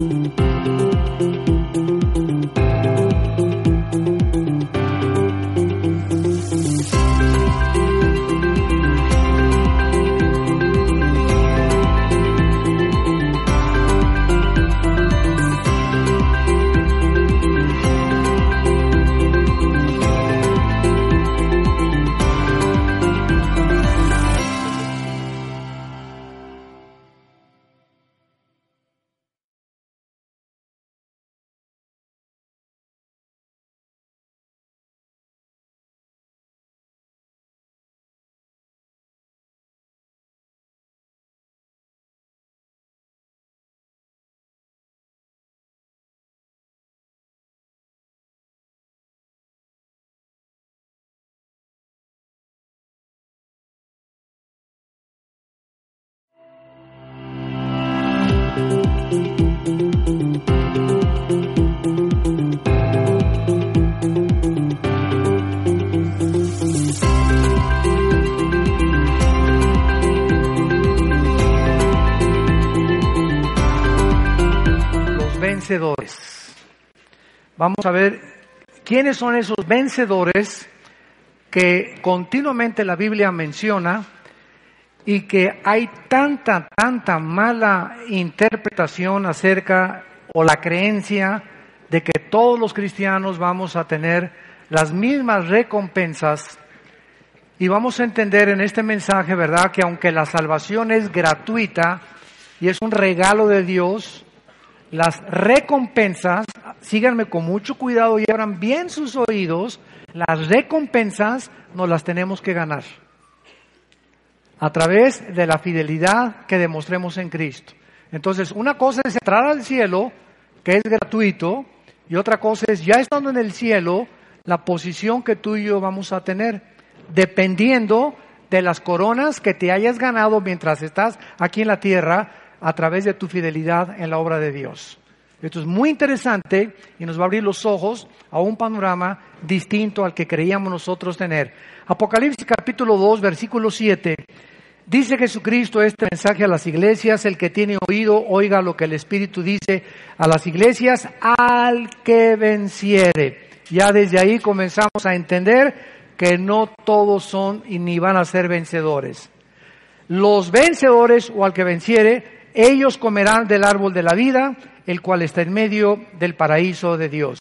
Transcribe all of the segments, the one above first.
Los Vamos a ver quiénes son esos vencedores que continuamente la Biblia menciona y que hay tanta, tanta mala interpretación acerca o la creencia de que todos los cristianos vamos a tener las mismas recompensas y vamos a entender en este mensaje, ¿verdad?, que aunque la salvación es gratuita y es un regalo de Dios, las recompensas, síganme con mucho cuidado y abran bien sus oídos, las recompensas nos las tenemos que ganar a través de la fidelidad que demostremos en Cristo. Entonces, una cosa es entrar al cielo, que es gratuito, y otra cosa es, ya estando en el cielo, la posición que tú y yo vamos a tener, dependiendo de las coronas que te hayas ganado mientras estás aquí en la tierra a través de tu fidelidad en la obra de Dios. Esto es muy interesante y nos va a abrir los ojos a un panorama distinto al que creíamos nosotros tener. Apocalipsis capítulo 2, versículo 7. Dice Jesucristo este mensaje a las iglesias, el que tiene oído, oiga lo que el Espíritu dice a las iglesias, al que venciere. Ya desde ahí comenzamos a entender que no todos son y ni van a ser vencedores. Los vencedores o al que venciere, ellos comerán del árbol de la vida, el cual está en medio del paraíso de Dios.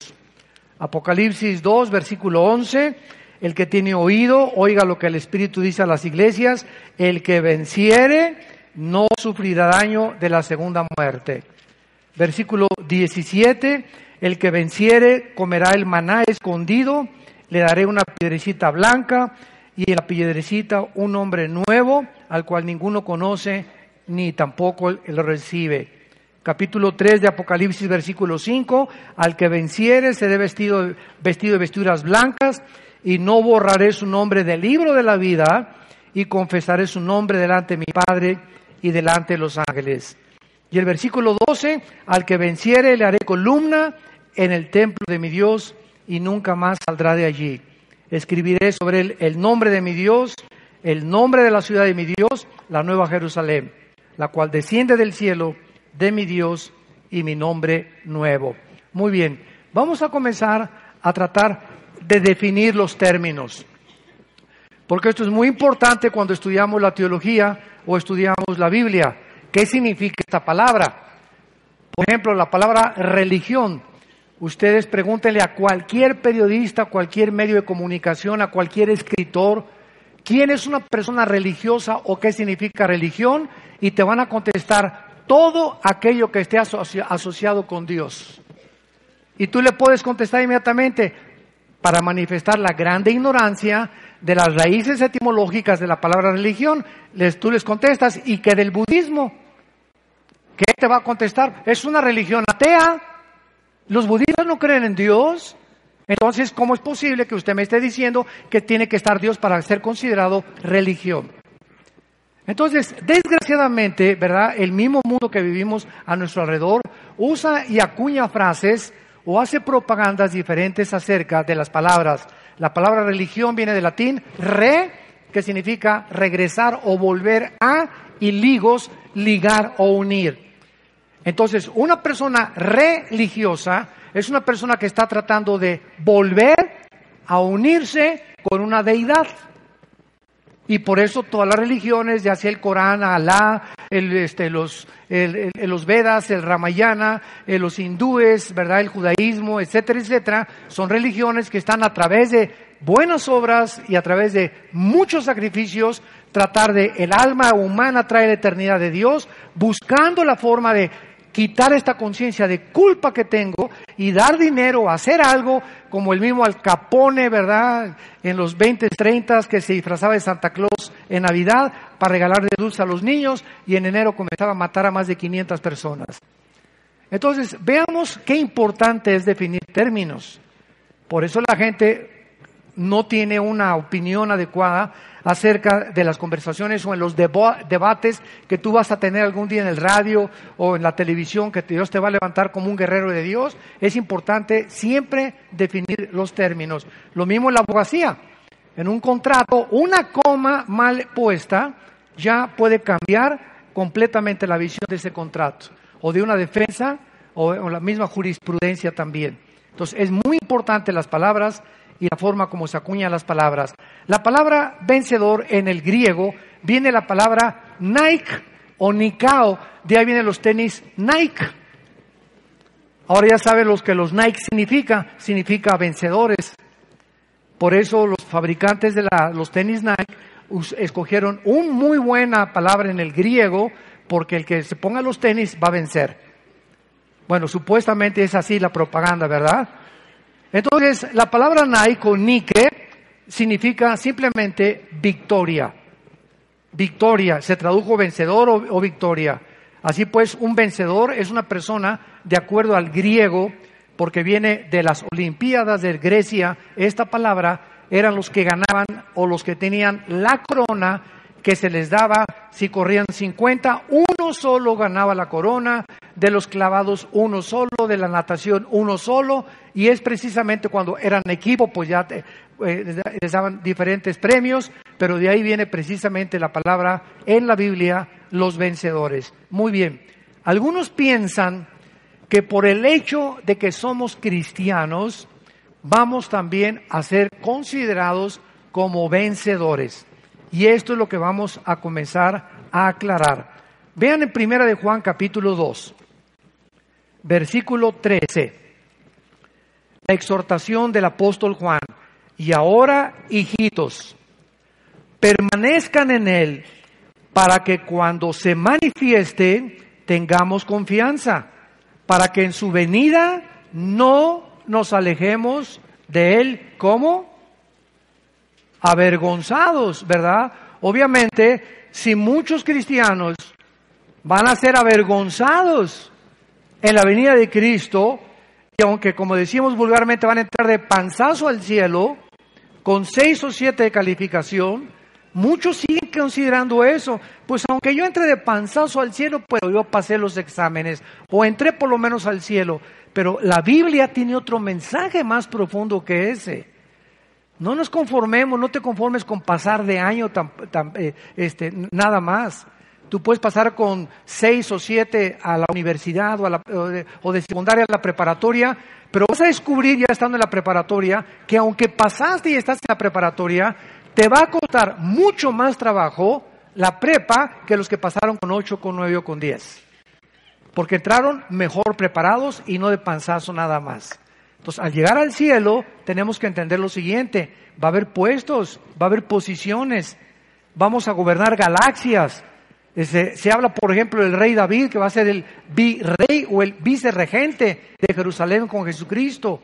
Apocalipsis 2, versículo 11. El que tiene oído, oiga lo que el Espíritu dice a las iglesias. El que venciere, no sufrirá daño de la segunda muerte. Versículo 17. El que venciere, comerá el maná escondido. Le daré una piedrecita blanca y en la piedrecita un nombre nuevo al cual ninguno conoce ni tampoco lo recibe. Capítulo 3 de Apocalipsis, versículo 5, al que venciere será vestido, vestido de vestiduras blancas y no borraré su nombre del libro de la vida y confesaré su nombre delante de mi Padre y delante de los ángeles. Y el versículo 12, al que venciere le haré columna en el templo de mi Dios y nunca más saldrá de allí. Escribiré sobre él el nombre de mi Dios, el nombre de la ciudad de mi Dios, la nueva Jerusalén, la cual desciende del cielo de mi Dios y mi nombre nuevo. Muy bien, vamos a comenzar a tratar de definir los términos, porque esto es muy importante cuando estudiamos la teología o estudiamos la Biblia. ¿Qué significa esta palabra? Por ejemplo, la palabra religión. Ustedes pregúntenle a cualquier periodista, a cualquier medio de comunicación, a cualquier escritor, ¿quién es una persona religiosa o qué significa religión? Y te van a contestar todo aquello que esté asociado con Dios. Y tú le puedes contestar inmediatamente para manifestar la grande ignorancia de las raíces etimológicas de la palabra religión. Les, tú les contestas, ¿y que del budismo? ¿Qué te va a contestar? Es una religión atea. Los budistas no creen en Dios. Entonces, ¿cómo es posible que usted me esté diciendo que tiene que estar Dios para ser considerado religión? Entonces, desgraciadamente, ¿verdad? El mismo mundo que vivimos a nuestro alrededor usa y acuña frases o hace propagandas diferentes acerca de las palabras. La palabra religión viene del latín re, que significa regresar o volver a, y ligos, ligar o unir. Entonces, una persona religiosa es una persona que está tratando de volver a unirse con una deidad. Y por eso todas las religiones, ya sea el Corán, Alá, el, este, los, los Vedas, el Ramayana, eh, los hindúes, ¿verdad? el judaísmo, etcétera, etcétera, son religiones que están a través de buenas obras y a través de muchos sacrificios tratar de el alma humana traer la eternidad de Dios, buscando la forma de quitar esta conciencia de culpa que tengo y dar dinero, hacer algo como el mismo Al Capone, ¿verdad? En los 20, 30 que se disfrazaba de Santa Claus en Navidad para regalar de dulce a los niños y en enero comenzaba a matar a más de 500 personas. Entonces, veamos qué importante es definir términos. Por eso la gente no tiene una opinión adecuada acerca de las conversaciones o en los debates que tú vas a tener algún día en el radio o en la televisión, que Dios te va a levantar como un guerrero de Dios, es importante siempre definir los términos. Lo mismo en la abogacía. En un contrato, una coma mal puesta ya puede cambiar completamente la visión de ese contrato, o de una defensa, o, la misma jurisprudencia también. Entonces, es muy importante las palabras y la forma como se acuñan las palabras. La palabra vencedor en el griego viene la palabra Nike o Nikao, de ahí vienen los tenis Nike. Ahora ya saben los que los Nike significa, significa vencedores. Por eso los fabricantes de los tenis Nike escogieron una muy buena palabra en el griego, porque el que se ponga los tenis va a vencer. Bueno, supuestamente es así la propaganda, ¿verdad? Entonces, la palabra naiko, nike, significa simplemente victoria. Victoria, se tradujo vencedor o, victoria. Así pues, un vencedor es una persona, de acuerdo al griego, porque viene de las Olimpiadas de Grecia, esta palabra eran los que ganaban o los que tenían la corona que se les daba si corrían 50, uno solo ganaba la corona, de los clavados uno solo, de la natación uno solo, y es precisamente cuando eran equipo, pues ya eh, les daban diferentes premios, pero de ahí viene precisamente la palabra en la Biblia, los vencedores. Muy bien, algunos piensan que por el hecho de que somos cristianos, vamos también a ser considerados como vencedores. Y esto es lo que vamos a comenzar a aclarar. Vean en Primera de Juan capítulo 2, versículo 13. La exhortación del apóstol Juan. Y ahora, hijitos, permanezcan en él para que cuando se manifieste tengamos confianza, para que en su venida no nos alejemos de él. ¿Cómo? Avergonzados, ¿verdad? Obviamente, si muchos cristianos van a ser avergonzados en la venida de Cristo, y aunque como decimos vulgarmente van a entrar de panzazo al cielo, con seis o siete de calificación, muchos siguen considerando eso. Pues aunque yo entre de panzazo al cielo, pues yo pasé los exámenes, o entré por lo menos al cielo. Pero la Biblia tiene otro mensaje más profundo que ese. No nos conformemos, no te conformes con pasar de año eh, este, nada más. Tú puedes pasar con seis o siete a la universidad o, de, o, de, secundaria a la preparatoria, pero vas a descubrir ya estando en la preparatoria que aunque pasaste y estás en la preparatoria, te va a costar mucho más trabajo la prepa que los que pasaron con ocho, con nueve o con diez. Porque entraron mejor preparados y no de panzazo nada más. Entonces, al llegar al cielo, tenemos que entender lo siguiente. Va a haber puestos, va a haber posiciones, vamos a gobernar galaxias. Se, habla, por ejemplo, del rey David, que va a ser el virrey o el vicerregente de Jerusalén con Jesucristo.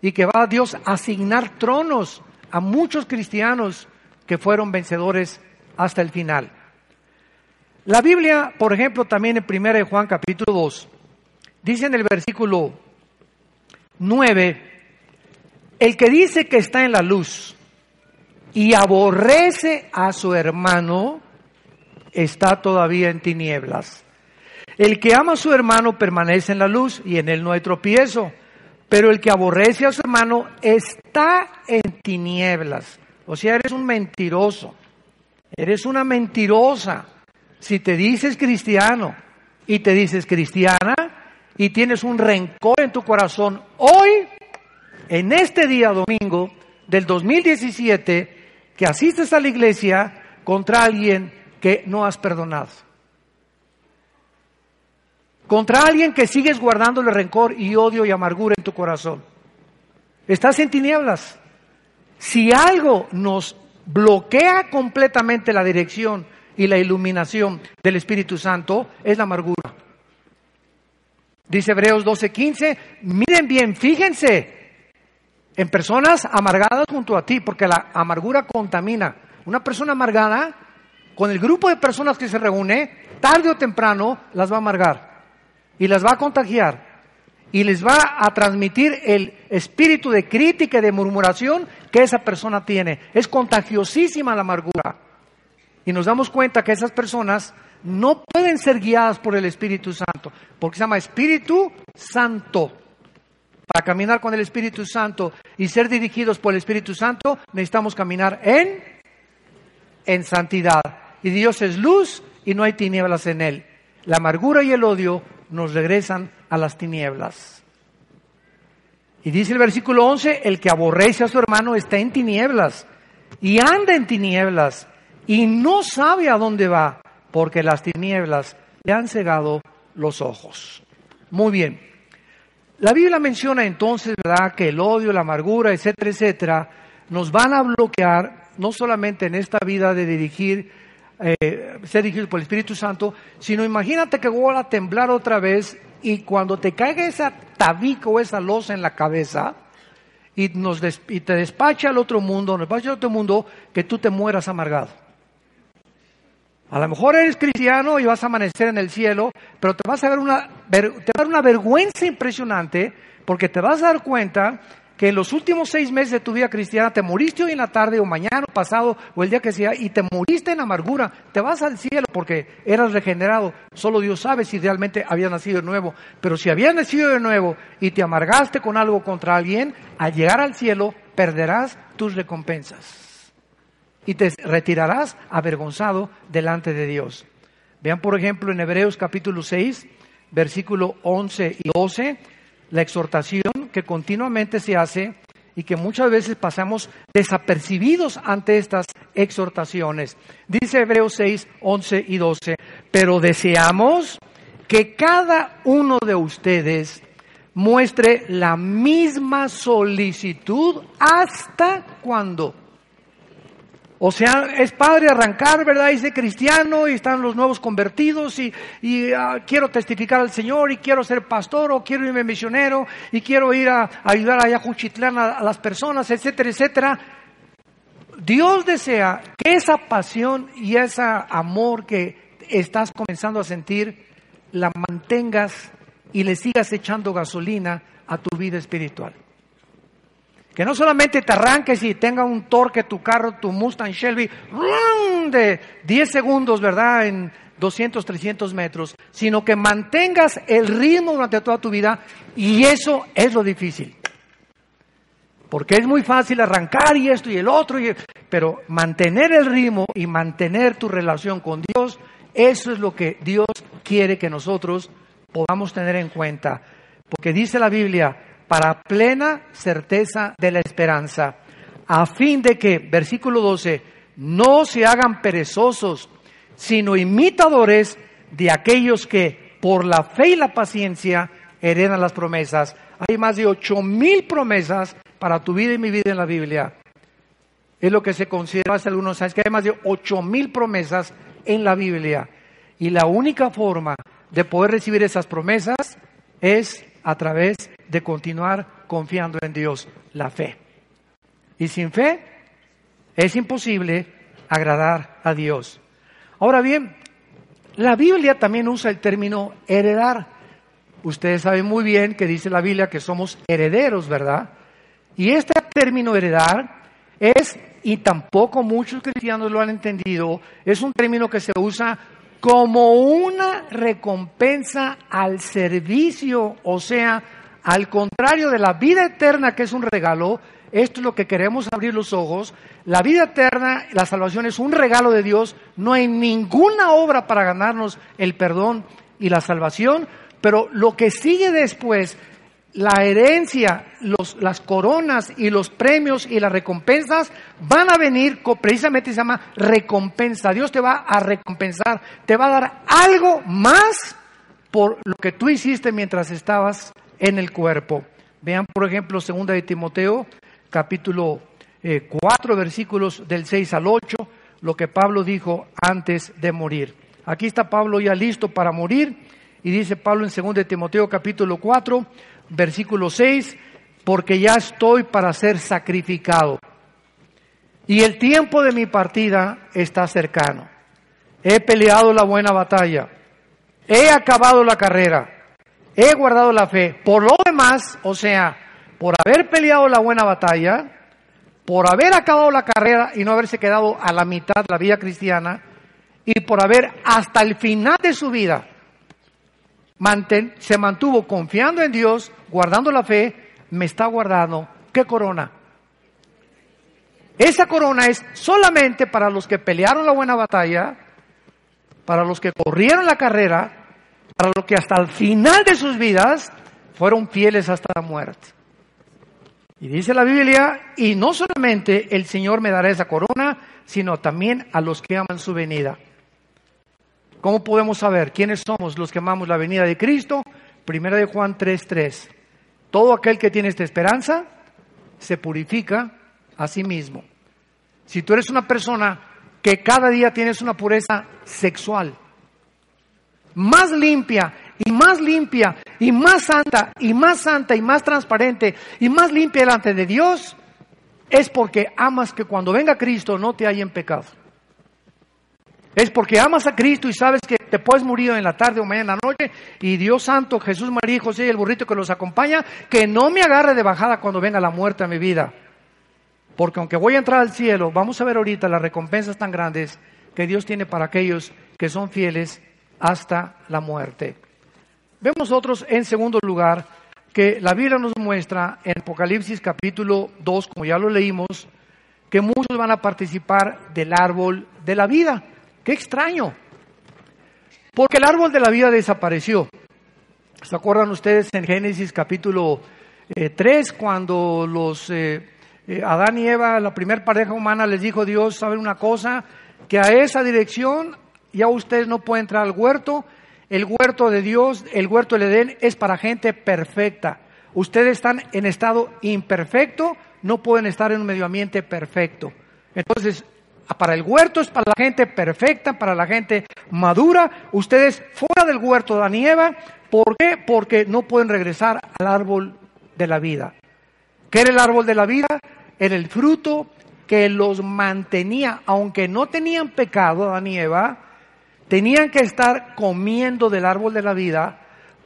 Y que va a Dios asignar tronos a muchos cristianos que fueron vencedores hasta el final. La Biblia, por ejemplo, también en 1 Juan capítulo 2, dice en el versículo 9, el que dice que está en la luz y aborrece a su hermano, está todavía en tinieblas. El que ama a su hermano permanece en la luz y en él no hay tropiezo. Pero el que aborrece a su hermano está en tinieblas. O sea, eres un mentiroso. Eres una mentirosa. Si te dices cristiano, y te dices cristiana y tienes un rencor en tu corazón, hoy, en este día domingo del 2017, que asistes a la iglesia contra alguien que no has perdonado. Contra alguien que sigues guardándole rencor y odio y amargura en tu corazón. Estás en tinieblas. Si algo nos bloquea completamente la dirección y la iluminación del Espíritu Santo, es la amargura. Dice Hebreos 12:15, miren bien, fíjense en personas amargadas junto a ti, porque la amargura contamina. Una persona amargada, con el grupo de personas que se reúne, tarde o temprano las va a amargar y las va a contagiar y les va a transmitir el espíritu de crítica y de murmuración que esa persona tiene. Es contagiosísima la amargura. Y nos damos cuenta que esas personas no pueden ser guiadas por el Espíritu Santo, porque se llama Espíritu Santo. Para caminar con el Espíritu Santo y ser dirigidos por el Espíritu Santo, necesitamos caminar en, en santidad. Y Dios es luz y no hay tinieblas en él. La amargura y el odio nos regresan a las tinieblas. Y dice el versículo 11, el que aborrece a su hermano está en tinieblas y anda en tinieblas y no sabe a dónde va porque las tinieblas le han cegado los ojos. Muy bien. La Biblia menciona entonces, ¿verdad?, que el odio, la amargura, etcétera, etcétera, nos van a bloquear no solamente en esta vida de dirigir, eh, ser dirigidos por el Espíritu Santo, sino imagínate que voy a temblar otra vez y cuando te caiga esa tabica o esa losa en la cabeza y, nos y te despacha al otro mundo, nos despacha al otro mundo, que tú te mueras amargado. A lo mejor eres cristiano y vas a amanecer en el cielo, pero te vas a ver una, te va a dar una vergüenza impresionante porque te vas a dar cuenta que en los últimos seis meses de tu vida cristiana te moriste hoy en la tarde o mañana o pasado o el día que sea y te moriste en amargura. Te vas al cielo porque eras regenerado. Solo Dios sabe si realmente habías nacido de nuevo. Pero si habías nacido de nuevo y te amargaste con algo contra alguien, al llegar al cielo perderás tus recompensas y te retirarás avergonzado delante de Dios. Vean, por ejemplo, en Hebreos capítulo 6, versículo 11 y 12, la exhortación que continuamente se hace y que muchas veces pasamos desapercibidos ante estas exhortaciones. Dice Hebreos 6, 11 y 12, pero deseamos que cada uno de ustedes muestre la misma solicitud hasta cuando o sea, es padre arrancar, ¿verdad? Dice cristiano y están los nuevos convertidos y, ah, quiero testificar al Señor y quiero ser pastor o quiero irme misionero y quiero ir a, ayudar a Juchitlán a las personas, etcétera, etcétera. Dios desea que esa pasión y ese amor que estás comenzando a sentir la mantengas y le sigas echando gasolina a tu vida espiritual. Que no solamente te arranques y tenga un torque tu carro, tu Mustang Shelby, de 10 segundos, ¿verdad? En 200, 300 metros, sino que mantengas el ritmo durante toda tu vida y eso es lo difícil. Porque es muy fácil arrancar y esto y el otro, y, pero mantener el ritmo y mantener tu relación con Dios, eso es lo que Dios quiere que nosotros podamos tener en cuenta. Porque dice la Biblia, para plena certeza de la esperanza, a fin de que, versículo 12, no se hagan perezosos, sino imitadores de aquellos que por la fe y la paciencia heredan las promesas. Hay más de ocho mil promesas para tu vida y mi vida en la Biblia. Es lo que se considera hace algunos años, que hay más de ocho mil promesas en la Biblia. Y la única forma de poder recibir esas promesas es a través de continuar confiando en Dios, la fe. Y sin fe es imposible agradar a Dios. Ahora bien, la Biblia también usa el término heredar. Ustedes saben muy bien que dice la Biblia que somos herederos, ¿verdad? Y este término heredar es, y tampoco muchos cristianos lo han entendido, es un término que se usa como una recompensa al servicio, o sea, al contrario de la vida eterna que es un regalo, esto es lo que queremos abrir los ojos, la vida eterna, la salvación es un regalo de Dios, no hay ninguna obra para ganarnos el perdón y la salvación, pero lo que sigue después, la herencia, las coronas y los premios y las recompensas van a venir, precisamente se llama recompensa. Dios te va a recompensar, te va a dar algo más por lo que tú hiciste mientras estabas en el cuerpo. Vean, por ejemplo, segunda de Timoteo, capítulo 4, eh, versículos del 6 al 8, lo que Pablo dijo antes de morir. Aquí está Pablo ya listo para morir y dice Pablo en 2 de Timoteo capítulo 4, versículo 6, porque ya estoy para ser sacrificado. Y el tiempo de mi partida está cercano. He peleado la buena batalla. He acabado la carrera. He guardado la fe. Por lo demás, o sea, por haber peleado la buena batalla, por haber acabado la carrera y no haberse quedado a la mitad de la vida cristiana, y por haber hasta el final de su vida se mantuvo confiando en Dios, guardando la fe, me está guardando. ¿Qué corona? Esa corona es solamente para los que pelearon la buena batalla, para los que corrieron la carrera, para los que hasta el final de sus vidas fueron fieles hasta la muerte. Y dice la Biblia, y no solamente el Señor me dará esa corona, sino también a los que aman su venida. ¿Cómo podemos saber quiénes somos los que amamos la venida de Cristo? Primera de Juan 3:3. Todo aquel que tiene esta esperanza se purifica a sí mismo. Si tú eres una persona que cada día tienes una pureza sexual, más limpia y más limpia y más santa y más santa y más transparente y más limpia delante de Dios, es porque amas que cuando venga Cristo no te haya en pecado. Es porque amas a Cristo y sabes que te puedes morir en la tarde o mañana en la noche y Dios Santo, Jesús, María y José y el burrito que los acompaña, que no me agarre de bajada cuando venga la muerte a mi vida. Porque aunque voy a entrar al cielo, vamos a ver ahorita las recompensas tan grandes que Dios tiene para aquellos que son fieles hasta la muerte. Vemos otros en segundo lugar que la Biblia nos muestra en Apocalipsis capítulo 2, como ya lo leímos, que muchos van a participar del árbol de la vida. Qué extraño. Porque el árbol de la vida desapareció. ¿Se acuerdan ustedes en Génesis capítulo 3 eh, cuando los eh, eh, Adán y Eva, la primera pareja humana, les dijo Dios, ¿saben una cosa? Que a esa dirección ya ustedes no pueden entrar al huerto. El huerto de Dios, el huerto del Edén es para gente perfecta. Ustedes están en estado imperfecto, no pueden estar en un medio ambiente perfecto. Entonces, para el huerto es para la gente perfecta, para la gente madura. Ustedes fuera del huerto de Eva. ¿Por qué? Porque no pueden regresar al árbol de la vida. ¿Qué era el árbol de la vida? Era el fruto que los mantenía, aunque no tenían pecado, Adán y Eva, tenían que estar comiendo del árbol de la vida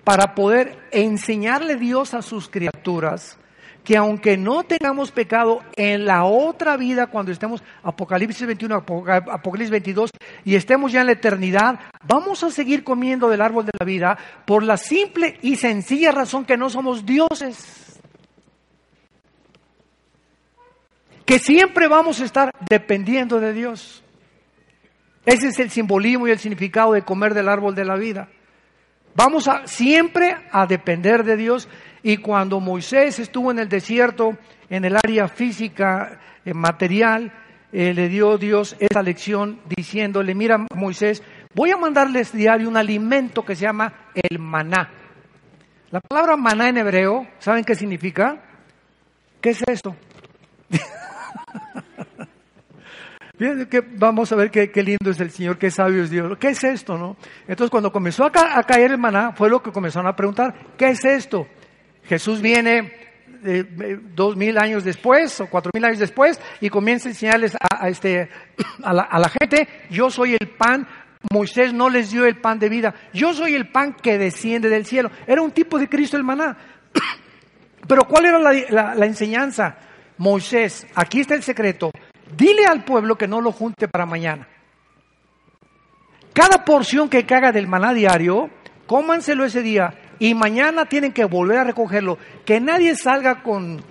para poder enseñarle Dios a sus criaturas que aunque no tengamos pecado en la otra vida, cuando estemos Apocalipsis 21, Apocalipsis 22, y estemos ya en la eternidad, vamos a seguir comiendo del árbol de la vida por la simple y sencilla razón que no somos dioses. Que siempre vamos a estar dependiendo de Dios. Ese es el simbolismo y el significado de comer del árbol de la vida. Vamos a siempre a depender de Dios y cuando Moisés estuvo en el desierto, en el área física, eh, material, eh, le dio Dios esa lección diciéndole, mira Moisés, voy a mandarles diario un alimento que se llama el maná. La palabra maná en hebreo, ¿saben qué significa? ¿Qué es esto? vamos a ver qué, lindo es el Señor, qué sabio es Dios. ¿Qué es esto, no? Entonces, cuando comenzó a, caer el maná, fue lo que comenzaron a preguntar, ¿qué es esto? Jesús viene eh, dos mil años después o cuatro mil años después y comienza a enseñarles a, este, a, la, gente, yo soy el pan, Moisés no les dio el pan de vida, yo soy el pan que desciende del cielo. Era un tipo de Cristo el maná. Pero ¿cuál era la, enseñanza? Moisés, aquí está el secreto, dile al pueblo que no lo junte para mañana. Cada porción que caga del maná diario, cómanselo ese día y mañana tienen que volver a recogerlo. Que nadie salga con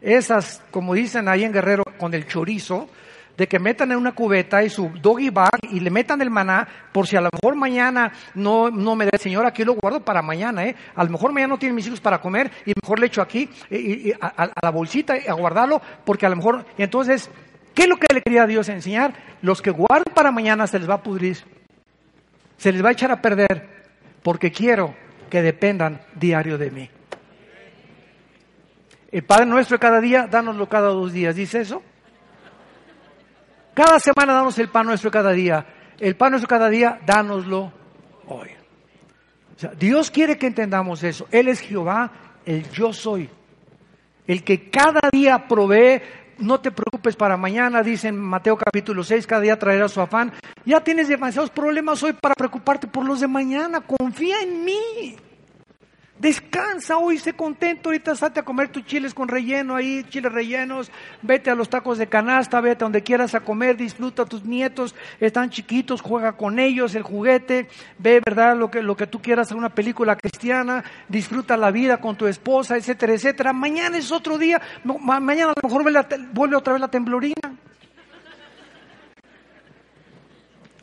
esas, como dicen ahí en Guerrero, con el chorizo, de que metan en una cubeta y su doggy bag y le metan el maná por si a lo mejor mañana no, no me da el Señor, aquí lo guardo para mañana, ¿eh? A lo mejor mañana no tienen mis hijos para comer y mejor le echo aquí y, a, la bolsita a guardarlo porque a lo mejor... Entonces, ¿qué es lo que le quería Dios enseñar? Los que guardan para mañana se les va a pudrir, se les va a echar a perder porque quiero que dependan diario de mí. El Padre nuestro cada día, dánoslo cada dos días, ¿dice eso? Cada semana damos el pan nuestro cada día. El pan nuestro cada día, dánoslo hoy. Dios quiere que entendamos eso. Él es Jehová, el yo soy. El que cada día provee, no te preocupes para mañana, dice en Mateo capítulo 6, cada día traerá su afán. Ya tienes demasiados problemas hoy para preocuparte por los de mañana. Confía en mí. Descansa hoy, sé contento, ahorita salte a comer tus chiles con relleno ahí, chiles rellenos, vete a los tacos de canasta, vete a donde quieras a comer, disfruta tus nietos, están chiquitos, juega con ellos el juguete, ve, ¿verdad? Lo que, lo que tú quieras, una película cristiana, disfruta la vida con tu esposa, etcétera, etcétera. Mañana es otro día, mañana a lo mejor vuelve otra vez la temblorina.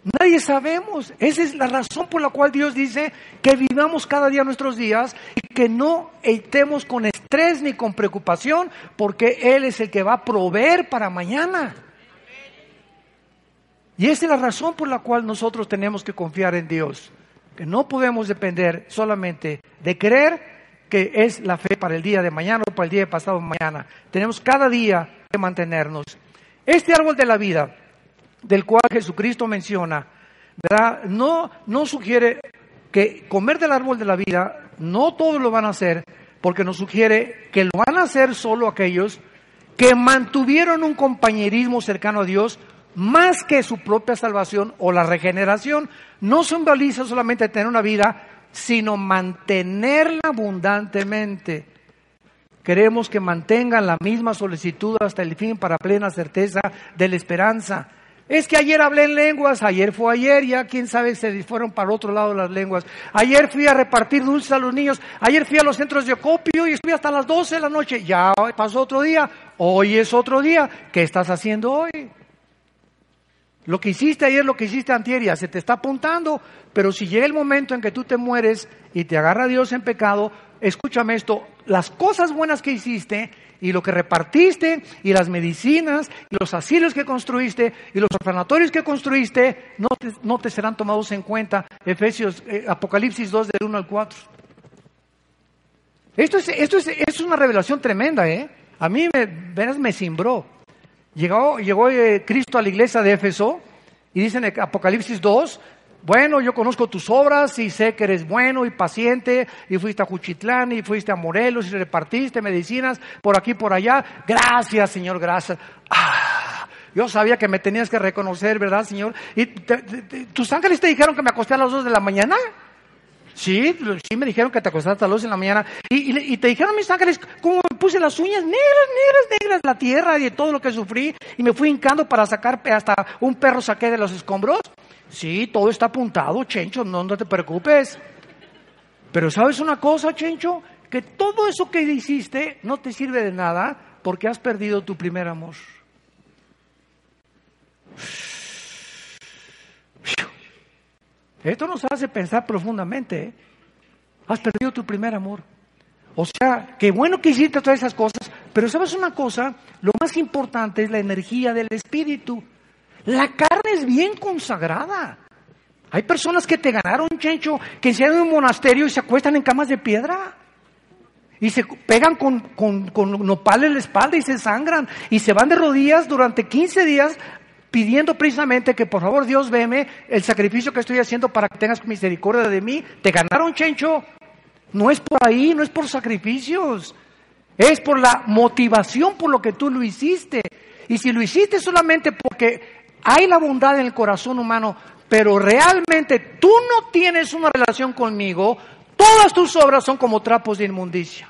Nadie sabemos. Esa es la razón por la cual Dios dice que vivamos cada día nuestros días y que no estemos con estrés ni con preocupación, porque Él es el que va a proveer para mañana. Y esa es la razón por la cual nosotros tenemos que confiar en Dios, que no podemos depender solamente de creer que es la fe para el día de mañana o para el día de pasado mañana. Tenemos cada día que mantenernos. Este árbol de la vida del cual Jesucristo menciona, ¿verdad? No, no sugiere que comer del árbol de la vida, no todos lo van a hacer, porque nos sugiere que lo van a hacer solo aquellos que mantuvieron un compañerismo cercano a Dios más que su propia salvación o la regeneración. No simboliza solamente tener una vida, sino mantenerla abundantemente. Queremos que mantengan la misma solicitud hasta el fin para plena certeza de la esperanza. Es que ayer hablé en lenguas, ayer fue ayer, ya quién sabe se fueron para el otro lado las lenguas. Ayer fui a repartir dulces a los niños, ayer fui a los centros de acopio y estuve hasta las 12 de la noche. Ya pasó otro día, hoy es otro día. ¿Qué estás haciendo hoy? Lo que hiciste ayer, lo que hiciste antier, ya se te está apuntando, pero si llega el momento en que tú te mueres y te agarra Dios en pecado, escúchame esto, las cosas buenas que hiciste y lo que repartiste, y las medicinas, y los asilos que construiste, y los orfanatorios que construiste, no te, no te serán tomados en cuenta. Efesios, eh, Apocalipsis 2 del 1 al 4. Esto es, esto es, es una revelación tremenda, ¿eh? A mí me, me cimbró. Llegó, llegó eh, Cristo a la iglesia de Éfeso, y dice en Apocalipsis 2, bueno, yo conozco tus obras y sé que eres bueno y paciente y fuiste a Juchitlán y fuiste a Morelos y repartiste medicinas por aquí por allá. Gracias, Señor, gracias. Ah, yo sabía que me tenías que reconocer, ¿verdad, Señor? ¿Y tus ángeles te dijeron que me acosté a las dos de la mañana? Sí, sí me dijeron que te acostaste a las dos de la mañana. Y, y, te dijeron mis ángeles cómo me puse las uñas negras, negras, negras, la tierra y de todo lo que sufrí. Y me fui hincando para sacar hasta un perro saqué de los escombros. Sí, todo está apuntado, Chencho, no, te preocupes. Pero ¿sabes una cosa, Chencho? Que todo eso que hiciste no te sirve de nada porque has perdido tu primer amor. Esto nos hace pensar profundamente. ¿eh? Has perdido tu primer amor. O sea, qué bueno que hiciste todas esas cosas, pero sabes una cosa, lo más importante es la energía del espíritu. La carne es bien consagrada. Hay personas que te ganaron, Chencho, que se en un monasterio y se acuestan en camas de piedra. Y se pegan con, con, con nopal en la espalda y se sangran. Y se van de rodillas durante 15 días pidiendo precisamente que por favor Dios veme el sacrificio que estoy haciendo para que tengas misericordia de mí. Te ganaron, Chencho. No es por ahí, no es por sacrificios. Es por la motivación por lo que tú lo hiciste. Y si lo hiciste solamente porque hay la bondad en el corazón humano, pero realmente tú no tienes una relación conmigo, todas tus obras son como trapos de inmundicia.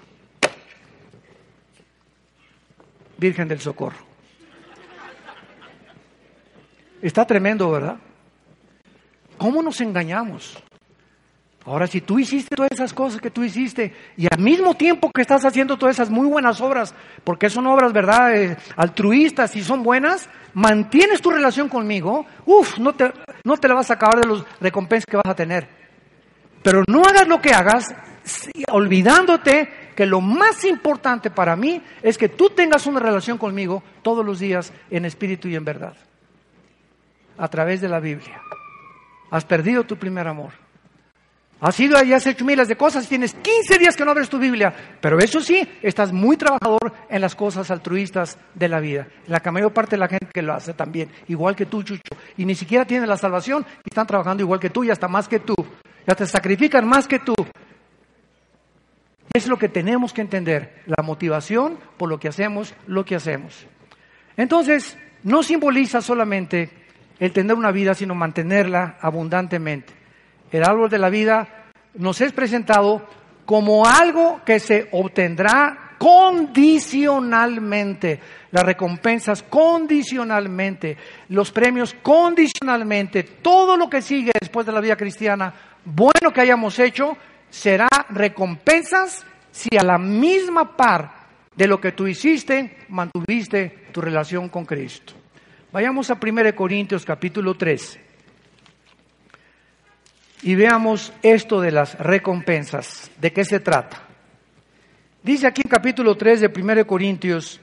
Virgen del Socorro. Está tremendo, ¿verdad? ¿Cómo nos engañamos? Ahora, si tú hiciste todas esas cosas que tú hiciste y al mismo tiempo que estás haciendo todas esas muy buenas obras, porque son obras, ¿verdad?, eh, altruistas y son buenas, mantienes tu relación conmigo, uff, no te, no te la vas a acabar de los recompensas que vas a tener. Pero no hagas lo que hagas olvidándote que lo más importante para mí es que tú tengas una relación conmigo todos los días en espíritu y en verdad, a través de la Biblia. Has perdido tu primer amor. Has ido y has hecho miles de cosas, tienes 15 días que no abres tu Biblia, pero eso sí, estás muy trabajador en las cosas altruistas de la vida. La mayor parte de la gente que lo hace también, igual que tú, Chucho, y ni siquiera tienen la salvación y están trabajando igual que tú y hasta más que tú. Ya te sacrifican más que tú. Es lo que tenemos que entender, la motivación por lo que hacemos, lo que hacemos. Entonces, no simboliza solamente el tener una vida, sino mantenerla abundantemente el árbol de la vida, nos es presentado como algo que se obtendrá condicionalmente, las recompensas condicionalmente, los premios condicionalmente, todo lo que sigue después de la vida cristiana, bueno que hayamos hecho, será recompensas si a la misma par de lo que tú hiciste, mantuviste tu relación con Cristo. Vayamos a 1 Corintios capítulo 13 y veamos esto de las recompensas. ¿De qué se trata? Dice aquí en capítulo 3 de 1 Corintios,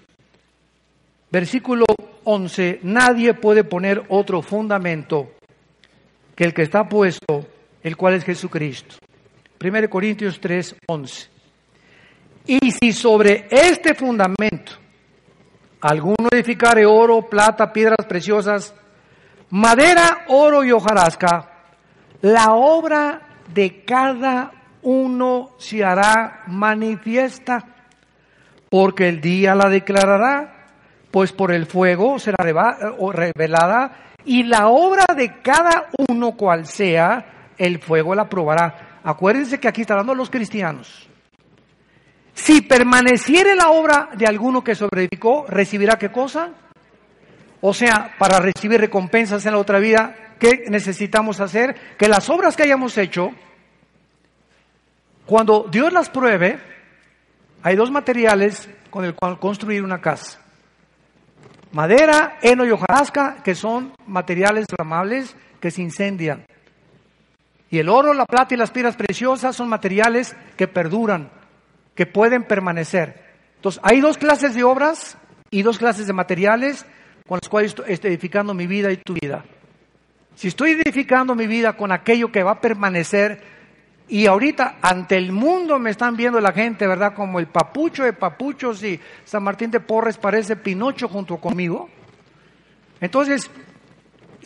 versículo 11, nadie puede poner otro fundamento que el que está puesto, el cual es Jesucristo. 1 Corintios 3, 11. Y si sobre este fundamento alguno edificare oro, plata, piedras preciosas, madera, oro y hojarasca, la obra de cada uno se hará manifiesta, porque el día la declarará, pues por el fuego será revelada, y la obra de cada uno cual sea, el fuego la probará. Acuérdense que aquí está hablando los cristianos. Si permaneciere la obra de alguno que sobrevivió, ¿recibirá qué cosa? O sea, para recibir recompensas en la otra vida, ¿qué necesitamos hacer? Que las obras que hayamos hecho, cuando Dios las pruebe, hay dos materiales con el cual construir una casa. Madera, heno y hojarasca, que son materiales flamables que se incendian. Y el oro, la plata y las piedras preciosas son materiales que perduran, que pueden permanecer. Entonces, hay dos clases de obras y dos clases de materiales con los cuales estoy edificando mi vida y tu vida. Si estoy edificando mi vida con aquello que va a permanecer, y ahorita ante el mundo me están viendo la gente, ¿verdad? Como el papucho de papuchos y San Martín de Porres parece Pinocho junto conmigo. Entonces,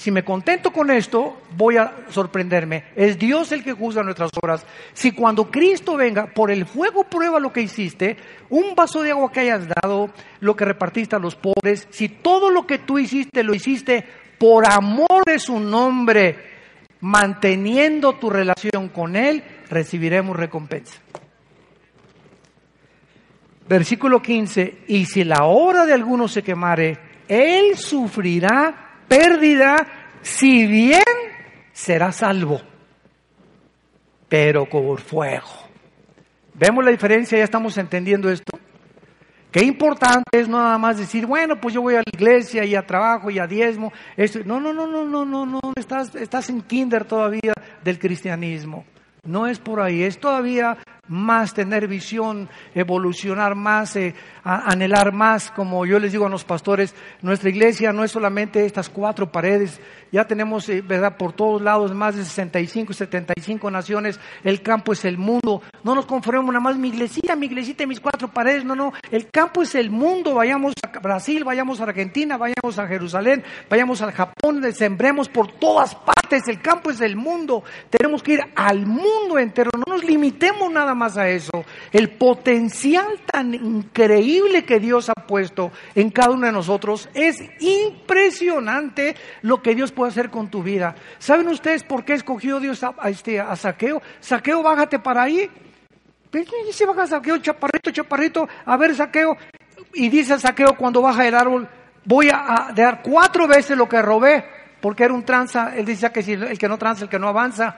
si me contento con esto, voy a sorprenderme. Es Dios el que juzga nuestras obras. Si cuando Cristo venga, por el fuego prueba lo que hiciste, un vaso de agua que hayas dado, lo que repartiste a los pobres, si todo lo que tú hiciste lo hiciste por amor de su nombre, manteniendo tu relación con Él, recibiremos recompensa. Versículo 15, y si la obra de alguno se quemare, Él sufrirá pérdida, si bien será salvo, pero por fuego. ¿Vemos la diferencia? ¿Ya estamos entendiendo esto? Qué importante es no nada más decir, bueno, pues yo voy a la iglesia y a trabajo y a diezmo. Esto. No, no, no, no, no, no, no, estás, estás en kinder todavía del cristianismo. No es por ahí, es todavía más tener visión, evolucionar más, eh, anhelar más, como yo les digo a los pastores, nuestra iglesia no es solamente estas cuatro paredes, ya tenemos, eh, ¿verdad?, por todos lados más de 65, 75 naciones, el campo es el mundo, no nos conformemos nada más mi iglesita, mi iglesita y mis cuatro paredes, no, no, el campo es el mundo, vayamos a Brasil, vayamos a Argentina, vayamos a Jerusalén, vayamos al Japón, sembremos por todas partes, el campo es el mundo, tenemos que ir al mundo entero, no nos limitemos nada más a eso, el potencial tan increíble que Dios ha puesto en cada uno de nosotros es impresionante lo que Dios puede hacer con tu vida. ¿Saben ustedes por qué escogió Dios a, este, Saqueo? Saqueo, bájate para ahí. Y se baja Saqueo, chaparrito, chaparrito, a ver Saqueo. Y dice Saqueo cuando baja el árbol, voy a, dar cuatro veces lo que robé, porque era un tranza. Él dice que si el que no tranza, el que no avanza.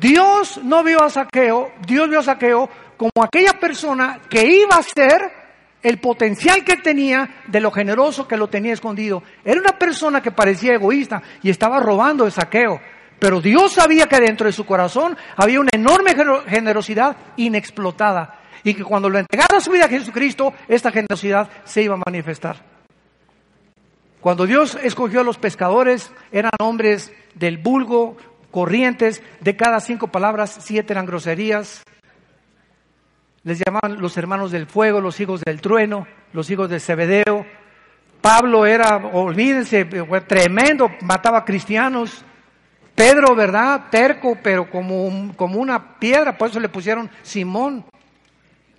Dios no vio a Saqueo, Dios vio a Saqueo como aquella persona que iba a ser el potencial que tenía de lo generoso que lo tenía escondido. Era una persona que parecía egoísta y estaba robando de saqueo. Pero Dios sabía que dentro de su corazón había una enorme generosidad inexplotada y que cuando lo entregara su vida a Jesucristo, esta generosidad se iba a manifestar. Cuando Dios escogió a los pescadores, eran hombres del vulgo, corrientes, de cada cinco palabras, siete eran groserías, les llamaban los hermanos del fuego, los hijos del trueno, los hijos de Zebedeo. Pablo era, olvídense, tremendo, mataba cristianos. Pedro, ¿verdad? Terco, pero como, como una piedra, por eso le pusieron Simón,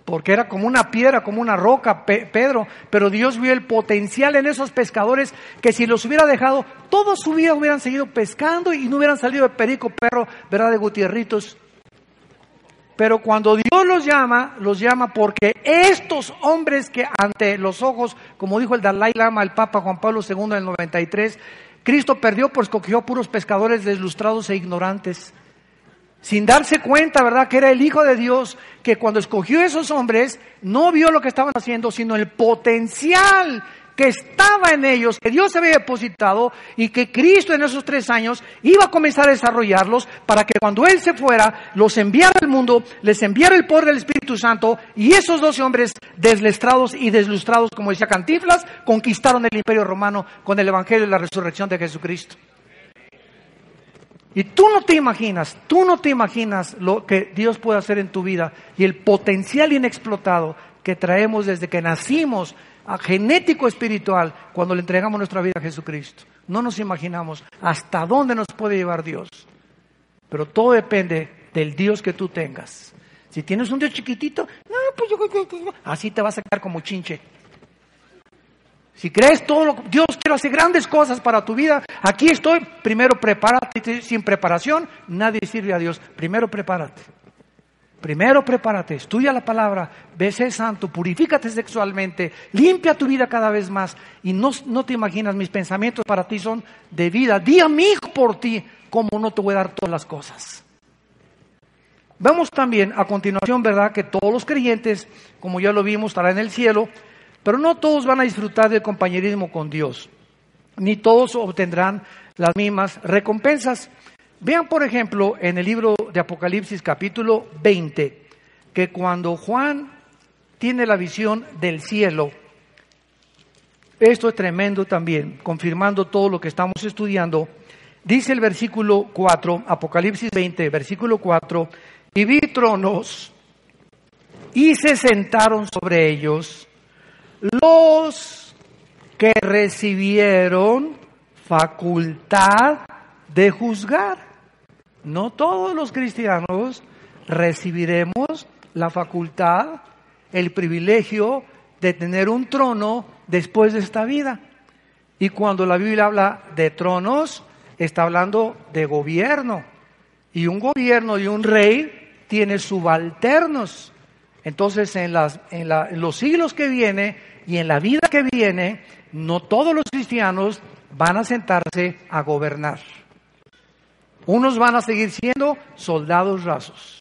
porque era como una piedra, como una roca, Pedro. Pero Dios vio el potencial en esos pescadores que si los hubiera dejado, toda su vida hubieran seguido pescando y no hubieran salido de perico, perro, ¿verdad? De gutierritos. Pero cuando Dios los llama, los llama porque estos hombres que ante los ojos, como dijo el Dalai Lama, el Papa Juan Pablo II en el 93, Cristo perdió pues escogió puros pescadores deslustrados e ignorantes. Sin darse cuenta, ¿verdad? Que era el Hijo de Dios, que cuando escogió a esos hombres, no vio lo que estaban haciendo, sino el potencial que estaba en ellos, que Dios había depositado y que Cristo en esos tres años iba a comenzar a desarrollarlos para que cuando Él se fuera, los enviara al mundo, les enviara el poder del Espíritu Santo y esos doce hombres deslestrados y deslustrados, como decía Cantiflas, conquistaron el imperio romano con el Evangelio y la resurrección de Jesucristo. Y tú no te imaginas, tú no te imaginas lo que Dios puede hacer en tu vida y el potencial inexplotado que traemos desde que nacimos genético espiritual cuando le entregamos nuestra vida a Jesucristo. No nos imaginamos hasta dónde nos puede llevar Dios. Pero todo depende del Dios que tú tengas. Si tienes un Dios chiquitito, no, pues yo, así te vas a quedar como chinche. Si crees todo lo Dios quiere hacer grandes cosas para tu vida, aquí estoy, primero prepárate, sin preparación nadie sirve a Dios, primero prepárate. Primero prepárate, estudia la palabra, sé santo, purifícate sexualmente, limpia tu vida cada vez más. Y no, no te imaginas, mis pensamientos para ti son de vida. Di a mi hijo por ti, como no te voy a dar todas las cosas. Vemos también a continuación, ¿verdad?, que todos los creyentes, como ya lo vimos, estarán en el cielo, pero no todos van a disfrutar del compañerismo con Dios, ni todos obtendrán las mismas recompensas. Vean, por ejemplo, en el libro de Apocalipsis capítulo 20, que cuando Juan tiene la visión del cielo, esto es tremendo también, confirmando todo lo que estamos estudiando, dice el versículo 4, Apocalipsis 20, versículo 4, y vi tronos y se sentaron sobre ellos los que recibieron facultad de juzgar. No todos los cristianos recibiremos la facultad, el privilegio de tener un trono después de esta vida. Y cuando la Biblia habla de tronos, está hablando de gobierno. Y un gobierno y un rey tiene subalternos. Entonces, en, las, en, en los siglos que viene y en la vida que viene, no todos los cristianos van a sentarse a gobernar. Unos van a seguir siendo soldados rasos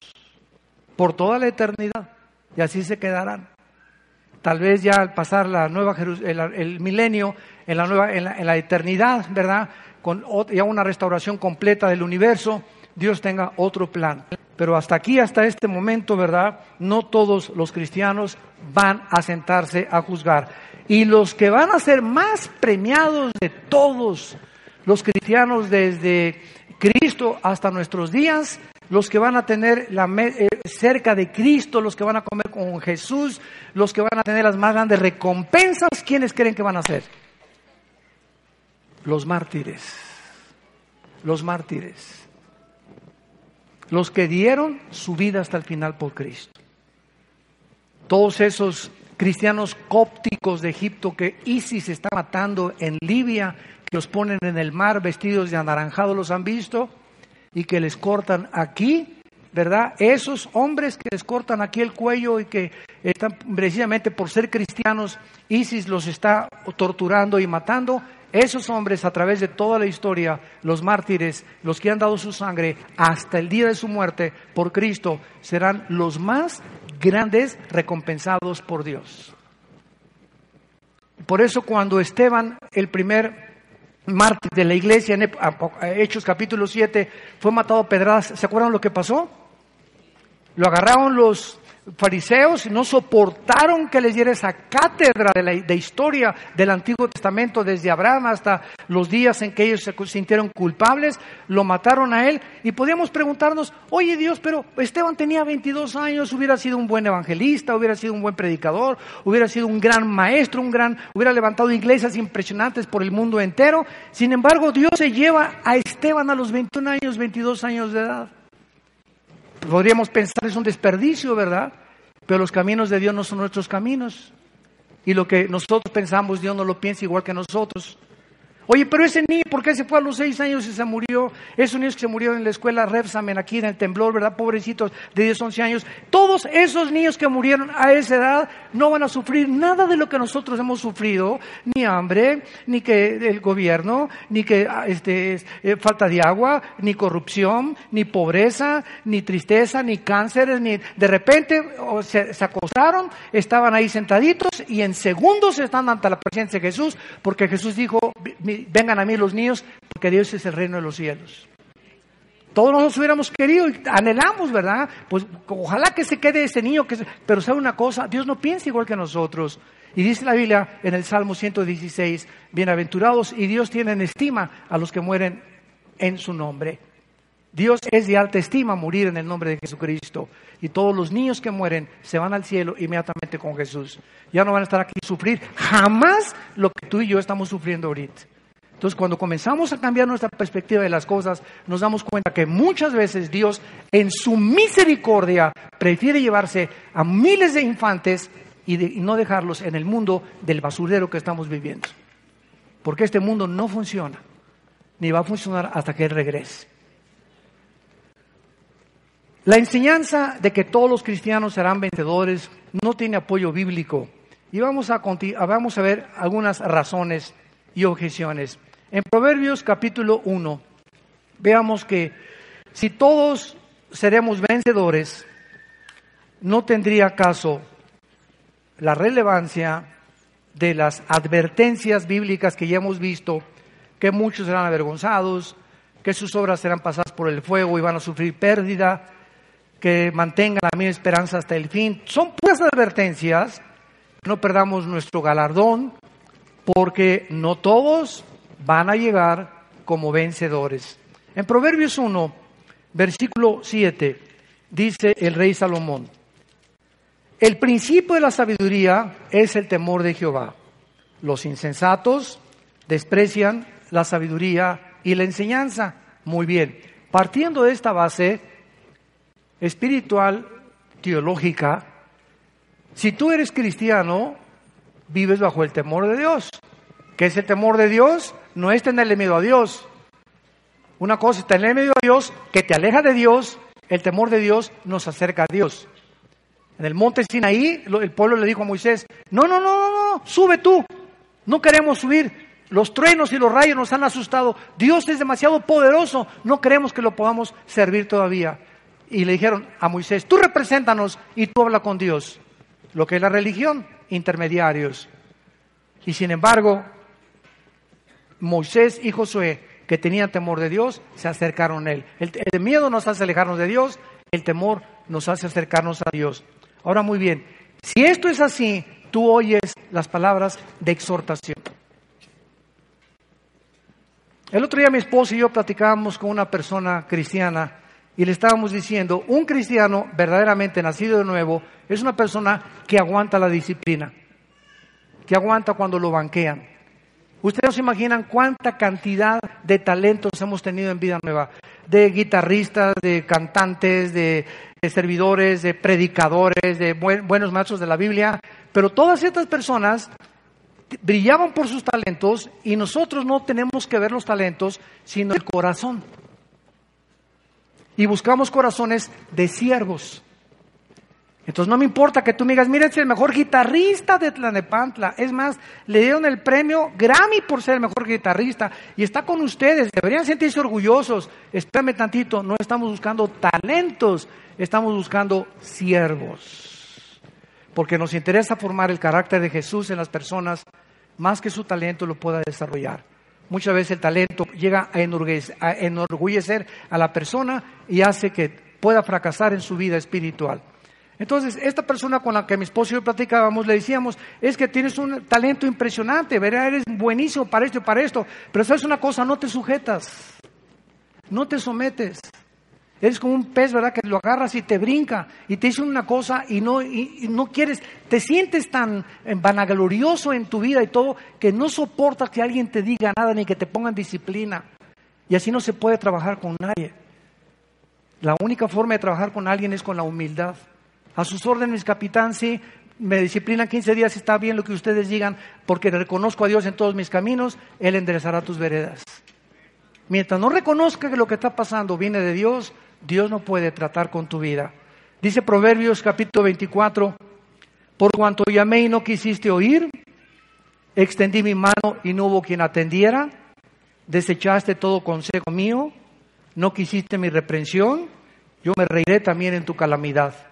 por toda la eternidad y así se quedarán. Tal vez ya al pasar la nueva el, milenio en la nueva en la, eternidad, ¿verdad? Con ya una restauración completa del universo, Dios tenga otro plan. Pero hasta aquí, hasta este momento, ¿verdad? No todos los cristianos van a sentarse a juzgar. Y los que van a ser más premiados de todos los cristianos desde Cristo hasta nuestros días, los que van a tener la, eh, cerca de Cristo, los que van a comer con Jesús, los que van a tener las más grandes recompensas, ¿quiénes creen que van a ser? Los mártires, los mártires, los que dieron su vida hasta el final por Cristo. Todos esos cristianos cópticos de Egipto que ISIS está matando en Libia, los ponen en el mar vestidos de anaranjado, los han visto, y que les cortan aquí, ¿verdad? Esos hombres que les cortan aquí el cuello y que están precisamente por ser cristianos, ISIS los está torturando y matando, Esos hombres a través de toda la historia, los mártires, los que han dado su sangre hasta el día de su muerte por Cristo, serán los más grandes recompensados por Dios. Por eso cuando Esteban, el primer mártir de la iglesia en Hechos capítulo 7, fue matado a pedradas, ¿se acuerdan lo que pasó? Lo agarraron los fariseos no soportaron que les diera esa cátedra de, la, de historia del Antiguo Testamento, desde Abraham hasta los días en que ellos se sintieron culpables, lo mataron a él y podíamos preguntarnos, oye Dios, pero Esteban tenía 22 años, hubiera sido un buen evangelista, hubiera sido un buen predicador, hubiera sido un gran maestro, un gran, hubiera levantado iglesias impresionantes por el mundo entero. Sin embargo, Dios se lleva a Esteban a los 21 años, 22 años de edad. Podríamos pensar es un desperdicio, ¿verdad? Pero los caminos de Dios no son nuestros caminos. Y lo que nosotros pensamos, Dios no lo piensa igual que nosotros. Oye, pero ese niño, ¿por qué se fue a los seis años y se murió? Esos niños que se murieron en la escuela Repsamen, aquí en el temblor, ¿verdad? Pobrecitos de 10, 11 años. Todos esos niños que murieron a esa edad no van a sufrir nada de lo que nosotros hemos sufrido, ni hambre, ni que el gobierno, ni que ah, este, eh, falta de agua, ni corrupción, ni pobreza, ni tristeza, ni cánceres, ni de repente se, se acostaron, estaban ahí sentaditos y en segundos están ante la presencia de Jesús, porque Jesús dijo, vengan a mí los niños, porque Dios es el reino de los cielos. Todos nosotros hubiéramos querido y anhelamos, ¿verdad? Pues ojalá que se quede ese niño, que pero sabe una cosa, Dios no piensa igual que nosotros. Y dice la Biblia en el Salmo 116, bienaventurados y Dios tiene en estima a los que mueren en su nombre. Dios es de alta estima morir en el nombre de Jesucristo. Y todos los niños que mueren se van al cielo inmediatamente con Jesús. Ya no van a estar aquí sufrir jamás lo que tú y yo estamos sufriendo ahorita. Entonces, cuando comenzamos a cambiar nuestra perspectiva de las cosas, nos damos cuenta que muchas veces Dios, en su misericordia, prefiere llevarse a miles de infantes y, no dejarlos en el mundo del basurero que estamos viviendo. Porque este mundo no funciona, ni va a funcionar hasta que regrese. La enseñanza de que todos los cristianos serán vencedores no tiene apoyo bíblico. Y vamos a, vamos a ver algunas razones y objeciones. En Proverbios capítulo 1, veamos que si todos seremos vencedores, no tendría caso la relevancia de las advertencias bíblicas que ya hemos visto, que muchos serán avergonzados, que sus obras serán pasadas por el fuego y van a sufrir pérdida, que mantenga la misma esperanza hasta el fin. Son puras advertencias. No perdamos nuestro galardón, porque no todos van a llegar como vencedores. En Proverbios 1, versículo 7, dice el rey Salomón, el principio de la sabiduría es el temor de Jehová. Los insensatos desprecian la sabiduría y la enseñanza. Muy bien, partiendo de esta base, espiritual, teológica, si tú eres cristiano, vives bajo el temor de Dios. ¿Qué es el temor de Dios? No es tenerle miedo a Dios. Una cosa es tenerle miedo a Dios que te aleja de Dios, el temor de Dios nos acerca a Dios. En el monte Sinaí, el pueblo le dijo a Moisés, no, no, no, no, no, sube tú, no queremos subir. Los truenos y los rayos nos han asustado. Dios es demasiado poderoso, no queremos que lo podamos servir todavía y le dijeron a Moisés, tú represéntanos y tú habla con Dios. Lo que es la religión, intermediarios. Y sin embargo, Moisés y Josué, que tenían temor de Dios, se acercaron a él. El, miedo nos hace alejarnos de Dios, el temor nos hace acercarnos a Dios. Ahora muy bien, si esto es así, tú oyes las palabras de exhortación. El otro día mi esposo y yo platicábamos con una persona cristiana y le estábamos diciendo, un cristiano verdaderamente nacido de nuevo es una persona que aguanta la disciplina, que aguanta cuando lo banquean. Ustedes no se imaginan cuánta cantidad de talentos hemos tenido en Vida Nueva, de guitarristas, de cantantes, de, servidores, de predicadores, de buenos maestros de la Biblia, pero todas estas personas brillaban por sus talentos y nosotros no tenemos que ver los talentos, sino el corazón. Y buscamos corazones de siervos. Entonces no me importa que tú me digas, mira, es el mejor guitarrista de Tlanepantla. Es más, le dieron el premio Grammy por ser el mejor guitarrista. Y está con ustedes, deberían sentirse orgullosos. Espérame tantito, no estamos buscando talentos, estamos buscando siervos. Porque nos interesa formar el carácter de Jesús en las personas, más que su talento lo pueda desarrollar. Muchas veces el talento llega a enorgullecer a la persona y hace que pueda fracasar en su vida espiritual. Entonces, esta persona con la que mi esposo y yo platicábamos, le decíamos, es que tienes un talento impresionante, ¿verdad? Eres buenísimo para esto y para esto, pero sabes una cosa, no te sujetas, no te sometes. Eres como un pez, ¿verdad? Que lo agarras y te brinca y te dice una cosa y no, y, no quieres, te sientes tan vanaglorioso en tu vida y todo que no soportas que alguien te diga nada ni que te pongan disciplina. Y así no se puede trabajar con nadie. La única forma de trabajar con alguien es con la humildad. A sus órdenes, capitán, sí, me disciplinan 15 días, está bien lo que ustedes digan, porque reconozco a Dios en todos mis caminos, Él enderezará tus veredas. Mientras no reconozca que lo que está pasando viene de Dios, Dios no puede tratar con tu vida. Dice Proverbios capítulo 24, por cuanto llamé y no quisiste oír, extendí mi mano y no hubo quien atendiera, desechaste todo consejo mío, no quisiste mi reprensión, yo me reiré también en tu calamidad.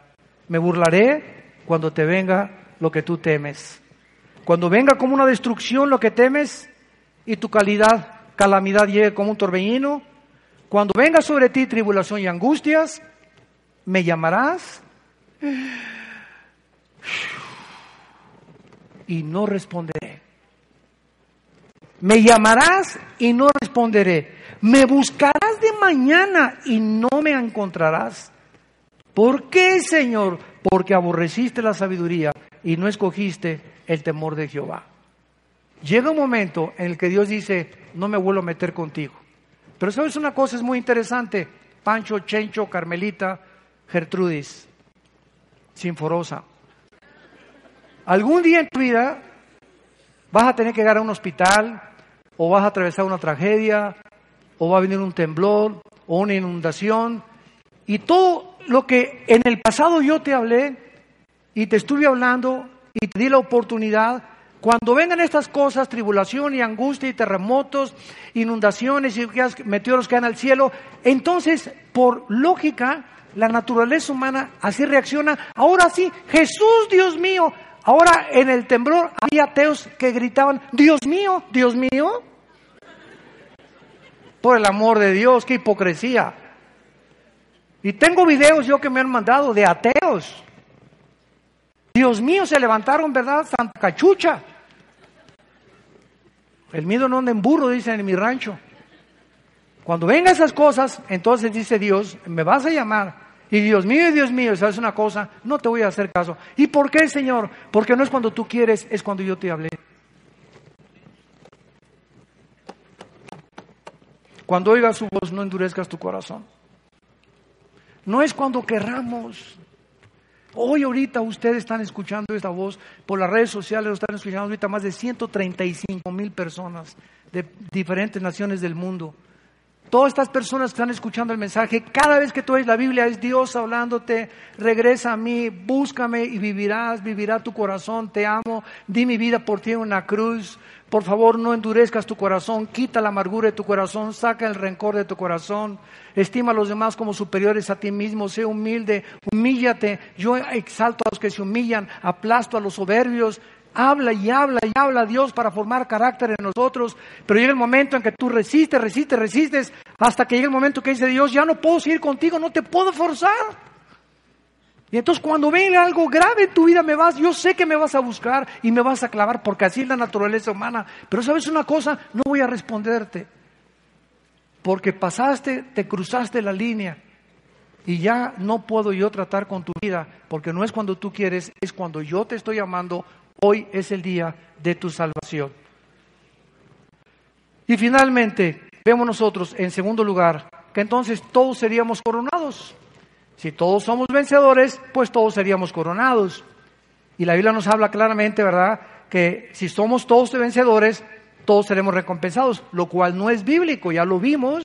Me burlaré cuando te venga lo que tú temes. Cuando venga como una destrucción lo que temes y tu calidad, calamidad llegue como un torbellino, cuando venga sobre ti tribulación y angustias, me llamarás y no responderé. Me llamarás y no responderé. Me buscarás de mañana y no me encontrarás. ¿Por qué, Señor? Porque aborreciste la sabiduría y no escogiste el temor de Jehová. Llega un momento en el que Dios dice, no me vuelvo a meter contigo. Pero sabes una cosa, es muy interesante. Pancho, Chencho, Carmelita, Gertrudis, Sinforosa. Algún día en tu vida vas a tener que llegar a un hospital, o vas a atravesar una tragedia, o va a venir un temblor, o una inundación, y todo lo que en el pasado yo te hablé y te estuve hablando y te di la oportunidad, cuando vengan estas cosas, tribulación y angustia y terremotos, inundaciones y meteoros que caen al cielo, entonces, por lógica, la naturaleza humana así reacciona. Ahora sí, Jesús, Dios mío. Ahora en el temblor había ateos que gritaban, Dios mío, Dios mío. Por el amor de Dios, qué hipocresía. Y tengo videos yo que me han mandado de ateos. Dios mío, se levantaron, ¿verdad? Santa Cachucha. El miedo no anda en burro, dicen en mi rancho. Cuando vengan esas cosas, entonces dice Dios, me vas a llamar. Y Dios mío, Dios mío, ¿sabes una cosa? No te voy a hacer caso. ¿Y por qué, Señor? Porque no es cuando tú quieres, es cuando yo te hablé. Cuando oigas su voz, no endurezcas tu corazón. No es cuando querramos. Hoy ahorita ustedes están escuchando esta voz por las redes sociales, lo están escuchando ahorita más de 135 mil personas de diferentes naciones del mundo. Todas estas personas están escuchando el mensaje, cada vez que tú ves la Biblia es Dios hablándote, regresa a mí, búscame y vivirás, vivirá tu corazón, te amo, di mi vida por ti en una cruz. Por favor, no endurezcas tu corazón, quita la amargura de tu corazón, saca el rencor de tu corazón, estima a los demás como superiores a ti mismo, sé humilde, humíllate. Yo exalto a los que se humillan, aplasto a los soberbios, habla y habla y habla a Dios para formar carácter en nosotros, pero llega el momento en que tú resistes, resistes, resistes, hasta que llega el momento que dice Dios, ya no puedo seguir contigo, no te puedo forzar. Y entonces cuando venga algo grave en tu vida me vas, yo sé que me vas a buscar y me vas a clavar porque así es la naturaleza humana, pero sabes una cosa, no voy a responderte, porque pasaste, te cruzaste la línea y ya no puedo yo tratar con tu vida, porque no es cuando tú quieres, es cuando yo te estoy llamando Hoy es el día de tu salvación. Y finalmente, vemos nosotros, en segundo lugar, que entonces todos seríamos coronados. Si todos somos vencedores, pues todos seríamos coronados. Y la Biblia nos habla claramente, ¿verdad? Que si somos todos vencedores, todos seremos recompensados, lo cual no es bíblico, ya lo vimos,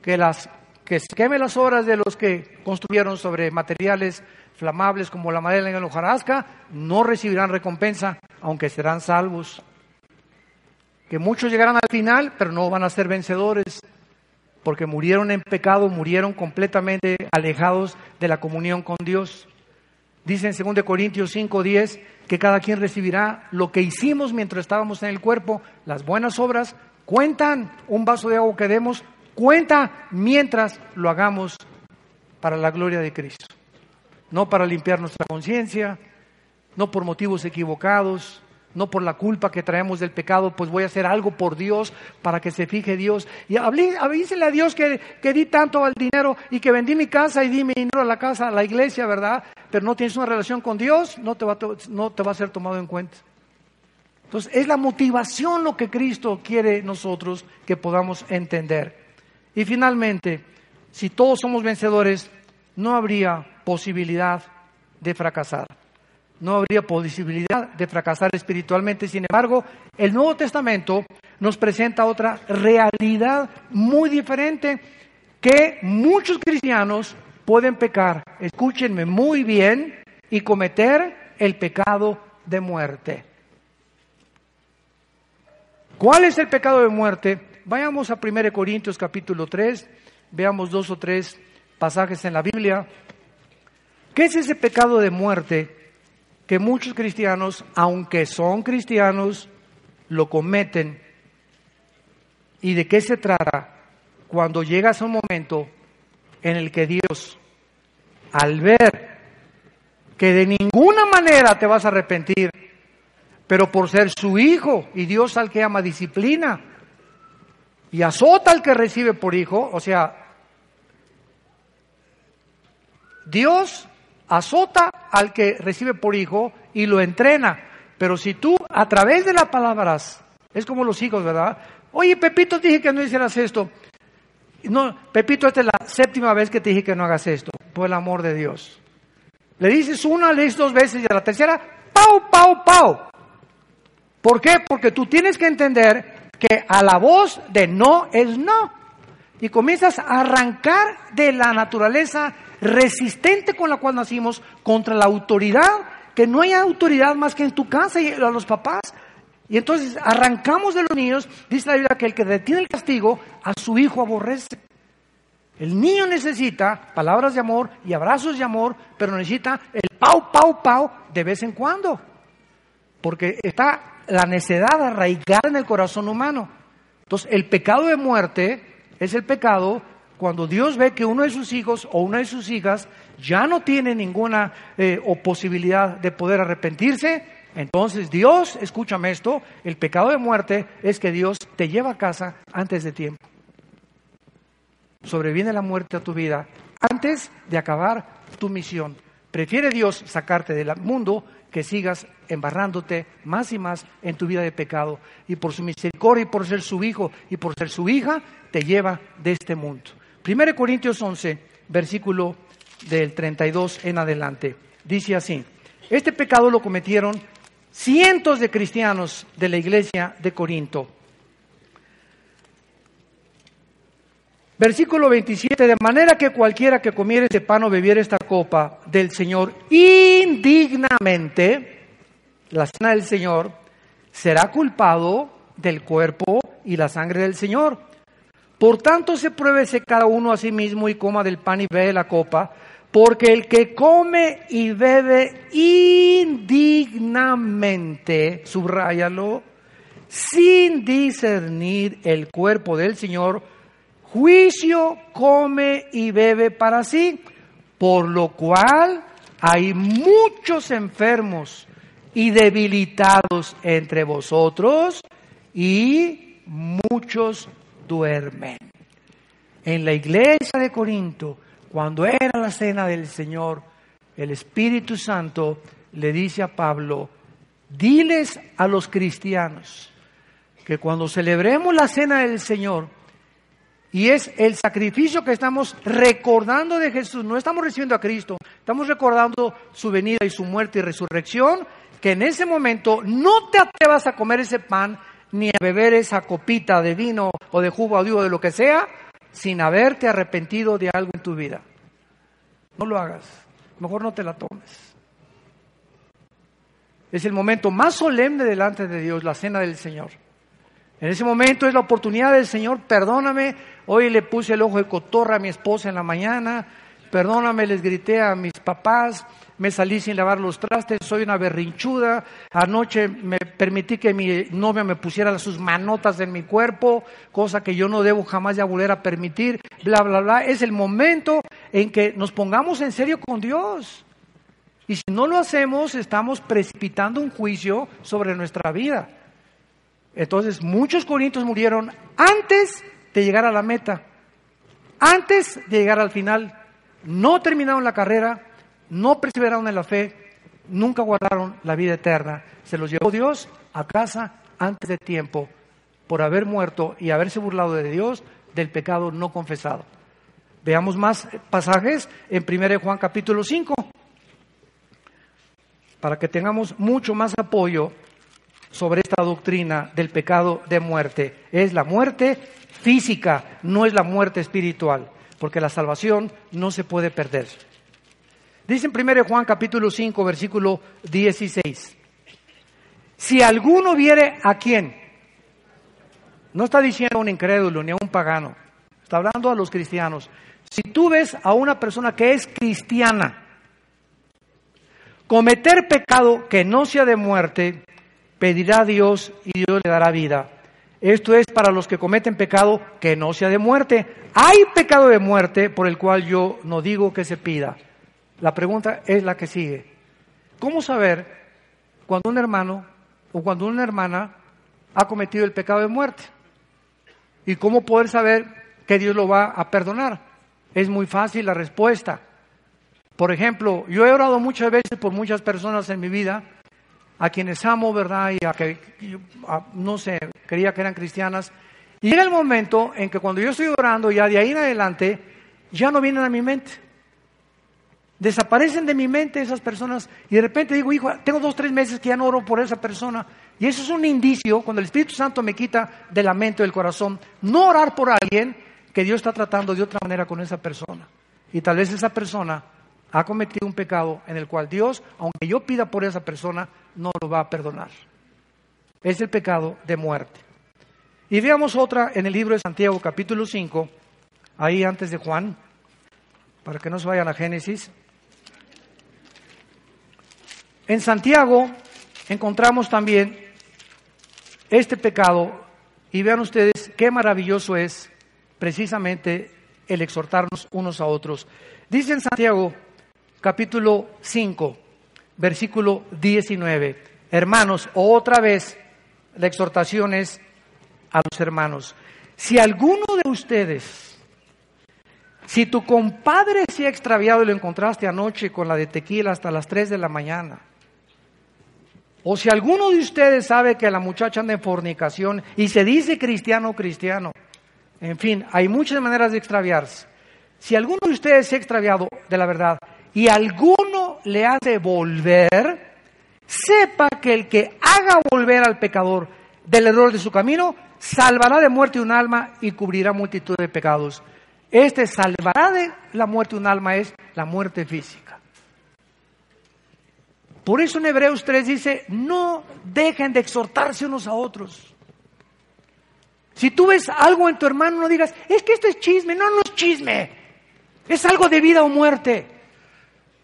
que las que queme las obras de los que construyeron sobre materiales flamables como la madera en el hojarasca, no recibirán recompensa, aunque serán salvos. Que muchos llegarán al final, pero no van a ser vencedores, porque murieron en pecado, murieron completamente alejados de la comunión con Dios. Dice en 2 Corintios 5:10 que cada quien recibirá lo que hicimos mientras estábamos en el cuerpo, las buenas obras cuentan, un vaso de agua que demos, cuenta mientras lo hagamos para la gloria de Cristo. No para limpiar nuestra conciencia, no por motivos equivocados, no por la culpa que traemos del pecado, pues voy a hacer algo por Dios para que se fije Dios. Y avísele a Dios que, que di tanto al dinero y que vendí mi casa y di mi dinero a la casa, a la iglesia, ¿verdad? Pero no tienes una relación con Dios, no te va, no te va a ser tomado en cuenta. Entonces, es la motivación lo que Cristo quiere nosotros que podamos entender. Y finalmente, si todos somos vencedores, no habría posibilidad de fracasar no habría posibilidad de fracasar espiritualmente. Sin embargo, el Nuevo Testamento nos presenta otra realidad muy diferente que muchos cristianos pueden pecar, escúchenme muy bien, y cometer el pecado de muerte. ¿Cuál es el pecado de muerte? Vayamos a 1 Corintios capítulo 3, veamos dos o tres pasajes en la Biblia. ¿Qué es ese pecado de muerte? Que muchos cristianos, aunque son cristianos, lo cometen. ¿Y de qué se trata? Cuando llegas a un momento en el que Dios, al ver que de ninguna manera te vas a arrepentir, pero por ser su hijo y Dios al que ama disciplina y azota al que recibe por hijo, o sea, Dios azota al que recibe por hijo y lo entrena. Pero si tú a través de las palabras, es como los hijos, ¿verdad? Oye, Pepito, dije que no hicieras esto. No, Pepito, esta es la séptima vez que te dije que no hagas esto, por el amor de Dios. Le dices una, le dices dos veces y a la tercera, pau, pau, pau. ¿Por qué? Porque tú tienes que entender que a la voz de no es no. Y comienzas a arrancar de la naturaleza resistente con la cual nacimos contra la autoridad, que no hay autoridad más que en tu casa y a los papás. Y entonces arrancamos de los niños, dice la Biblia que el que detiene el castigo a su hijo aborrece. El niño necesita palabras de amor y abrazos de amor, pero necesita el pau, pau, pau de vez en cuando. Porque está la necedad arraigada en el corazón humano. Entonces, el pecado de muerte es el pecado cuando Dios ve que uno de sus hijos o una de sus hijas ya no tiene ninguna eh, posibilidad de poder arrepentirse, entonces Dios, escúchame esto, el pecado de muerte es que Dios te lleva a casa antes de tiempo. Sobreviene la muerte a tu vida antes de acabar tu misión. Prefiere Dios sacarte del mundo que sigas embarrándote más y más en tu vida de pecado. Y por su misericordia y por ser su hijo y por ser su hija, te lleva de este mundo. 1 Corintios 11, versículo del 32 en adelante. Dice así, este pecado lo cometieron cientos de cristianos de la iglesia de Corinto. Versículo 27, de manera que cualquiera que comiere este pan o bebiera esta copa del Señor indignamente, la cena del Señor, será culpado del cuerpo y la sangre del Señor. Por tanto, se pruébese cada uno a sí mismo y coma del pan y bebe la copa, porque el que come y bebe indignamente, subráyalo, sin discernir el cuerpo del Señor, juicio come y bebe para sí, por lo cual hay muchos enfermos y debilitados entre vosotros y muchos duermen. En la iglesia de Corinto, cuando era la cena del Señor, el Espíritu Santo le dice a Pablo, diles a los cristianos que cuando celebremos la cena del Señor, y es el sacrificio que estamos recordando de Jesús, no estamos recibiendo a Cristo, estamos recordando su venida y su muerte y resurrección, que en ese momento no te atrevas a comer ese pan ni a beber esa copita de vino o de jugo o de lo que sea, sin haberte arrepentido de algo en tu vida. No lo hagas. Mejor no te la tomes. Es el momento más solemne delante de Dios, la cena del Señor. En ese momento es la oportunidad del Señor, perdóname, hoy le puse el ojo de cotorra a mi esposa en la mañana, perdóname, les grité a mis papás, me salí sin lavar los trastes, soy una berrinchuda, anoche me permití que mi novia me pusiera sus manotas en mi cuerpo, cosa que yo no debo jamás ya volver a permitir, bla, bla, bla. Es el momento en que nos pongamos en serio con Dios. Y si no lo hacemos, estamos precipitando un juicio sobre nuestra vida. Entonces, muchos corintios murieron antes de llegar a la meta, antes de llegar al final. No terminaron la carrera, no perseveraron en la fe, nunca guardaron la vida eterna. Se los llevó Dios a casa antes de tiempo por haber muerto y haberse burlado de Dios del pecado no confesado. Veamos más pasajes en 1 Juan capítulo 5, para que tengamos mucho más apoyo sobre esta doctrina del pecado de muerte. Es la muerte física, no es la muerte espiritual, porque la salvación no se puede perder. Dice en 1 Juan capítulo 5, versículo 16. Si alguno viere a quién, no está diciendo a un incrédulo ni a un pagano, está hablando a los cristianos. Si tú ves a una persona que es cristiana cometer pecado que no sea de muerte, pedirá a Dios y Dios le dará vida. Esto es para los que cometen pecado que no sea de muerte. Hay pecado de muerte por el cual yo no digo que se pida. La pregunta es la que sigue. ¿Cómo saber cuando un hermano o cuando una hermana ha cometido el pecado de muerte? ¿Y cómo poder saber que Dios lo va a perdonar? Es muy fácil la respuesta. Por ejemplo, yo he orado muchas veces por muchas personas en mi vida a quienes amo, ¿verdad? Y a que, no sé, creía que eran cristianas. Y llega el momento en que cuando yo estoy orando, ya de ahí en adelante, ya no vienen a mi mente. Desaparecen de mi mente esas personas y de repente digo, hijo, tengo dos, tres meses que ya no oro por esa persona. Y eso es un indicio, cuando el Espíritu Santo me quita de la mente o del corazón, no orar por alguien que Dios está tratando de otra manera con esa persona. Y tal vez esa persona ha cometido un pecado en el cual Dios, aunque yo pida por esa persona, no lo va a perdonar. Es el pecado de muerte. Y veamos otra en el libro de Santiago capítulo 5, ahí antes de Juan, para que no se vayan a Génesis. En Santiago encontramos también este pecado y vean ustedes qué maravilloso es precisamente el exhortarnos unos a otros. Dice en Santiago capítulo 5, versículo 19, hermanos, otra vez la exhortación es a los hermanos, si alguno de ustedes, si tu compadre se ha extraviado y lo encontraste anoche con la de tequila hasta las 3 de la mañana, o si alguno de ustedes sabe que la muchacha anda en fornicación y se dice cristiano o cristiano, en fin, hay muchas maneras de extraviarse. Si alguno de ustedes se ha extraviado de la verdad y alguno le hace volver, sepa que el que haga volver al pecador del error de su camino, salvará de muerte un alma y cubrirá multitud de pecados. Este salvará de la muerte un alma es la muerte física. Por eso en Hebreos 3 dice, no dejen de exhortarse unos a otros. Si tú ves algo en tu hermano, no digas, es que esto es chisme. No, no es chisme. Es algo de vida o muerte.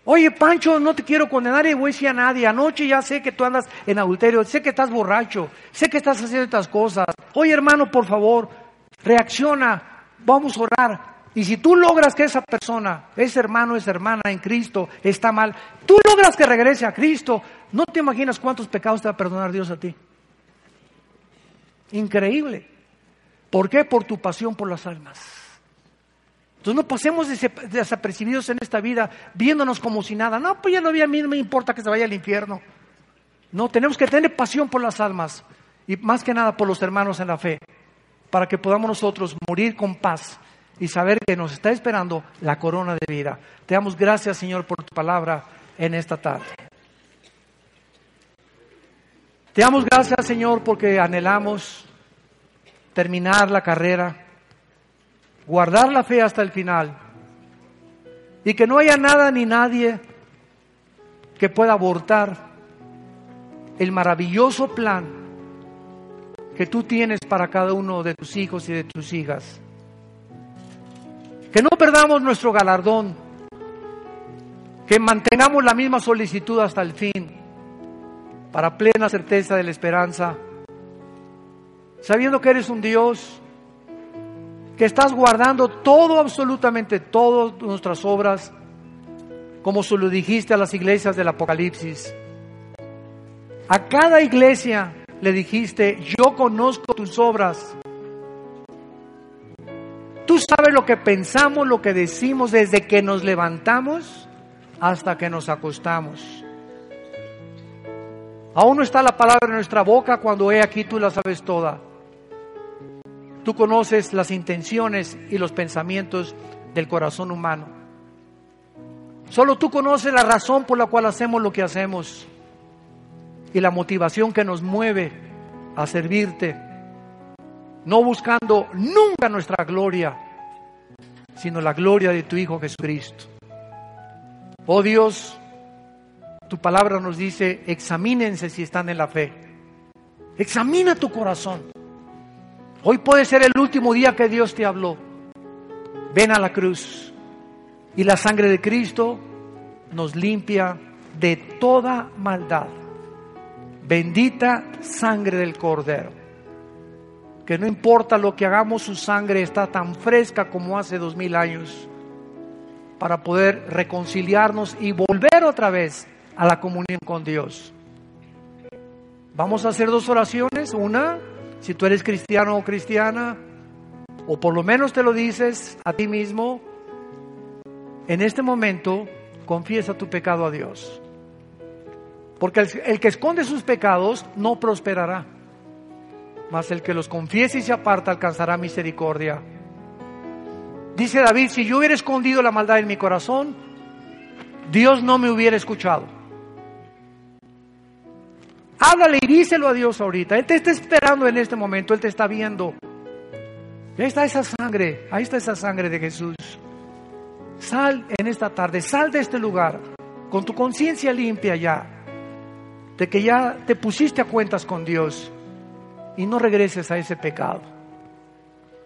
Oye, Pancho, no te quiero condenar y voy a decir a nadie. Anoche ya sé que tú andas en adulterio, sé que estás borracho, sé que estás haciendo estas cosas. Oye, hermano, por favor, reacciona. Vamos a orar. Y si tú logras que esa persona, ese hermano, esa hermana en Cristo está mal, tú logras que regrese a Cristo, no te imaginas cuántos pecados te va a perdonar Dios a ti. Increíble. ¿Por qué? Por tu pasión por las almas. Entonces no pasemos desapercibidos en esta vida viéndonos como si nada. No, pues ya no, a mí no me importa que se vaya al infierno. No, tenemos que tener pasión por las almas y más que nada por los hermanos en la fe, para que podamos nosotros morir con paz y saber que nos está esperando la corona de vida. Te damos gracias, Señor, por tu palabra en esta tarde. Te damos gracias, Señor, porque anhelamos terminar la carrera, guardar la fe hasta el final y que no haya nada ni nadie que pueda abortar el maravilloso plan que tú tienes para cada uno de tus hijos y de tus hijas. Que no perdamos nuestro galardón, que mantengamos la misma solicitud hasta el fin, para plena certeza de la esperanza, sabiendo que eres un Dios que estás guardando todo, absolutamente todas nuestras obras, como se lo dijiste a las iglesias del Apocalipsis. A cada iglesia le dijiste, yo conozco tus obras. Tú sabes lo que pensamos, lo que decimos desde que nos levantamos hasta que nos acostamos. Aún no está la palabra en nuestra boca cuando he aquí tú la sabes toda. Tú conoces las intenciones y los pensamientos del corazón humano. Solo tú conoces la razón por la cual hacemos lo que hacemos y la motivación que nos mueve a servirte, no buscando nunca nuestra gloria, sino la gloria de tu Hijo Jesucristo. Oh Dios, tu palabra nos dice, examínense si están en la fe. Examina tu corazón. Hoy puede ser el último día que Dios te habló. Ven a la cruz. Y la sangre de Cristo nos limpia de toda maldad. Bendita sangre del Cordero. Que no importa lo que hagamos, su sangre está tan fresca como hace dos mil años para poder reconciliarnos y volver otra vez a la comunión con Dios. Vamos a hacer dos oraciones. Una, si tú eres cristiano o cristiana, o por lo menos te lo dices a ti mismo, en este momento confiesa tu pecado a Dios. Porque el, que esconde sus pecados no prosperará, mas el que los confiese y se aparta alcanzará misericordia. Dice David, si yo hubiera escondido la maldad en mi corazón, Dios no me hubiera escuchado. Háblale y díselo a Dios ahorita. Él te está esperando en este momento, Él te está viendo. ahí está esa sangre, ahí está esa sangre de Jesús. Sal en esta tarde, sal de este lugar con tu conciencia limpia ya, de que ya te pusiste a cuentas con Dios y no regreses a ese pecado.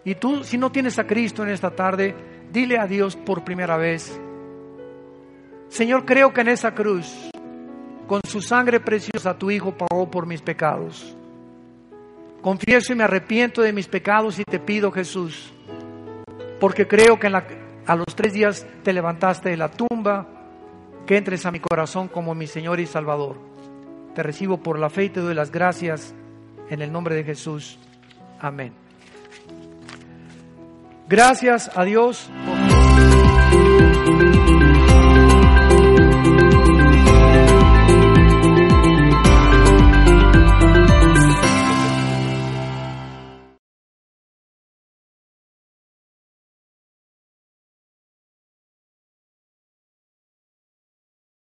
Y tú, si no tienes a Cristo en esta tarde, dile a Dios por primera vez, Señor, creo que en esa cruz con su sangre preciosa tu Hijo pagó por mis pecados. Confieso y me arrepiento de mis pecados y te pido, Jesús, porque creo que a los tres días te levantaste de la tumba, que entres a mi corazón como mi Señor y Salvador. Te recibo por la fe y te doy las gracias en el nombre de Jesús. Amén. Gracias a Dios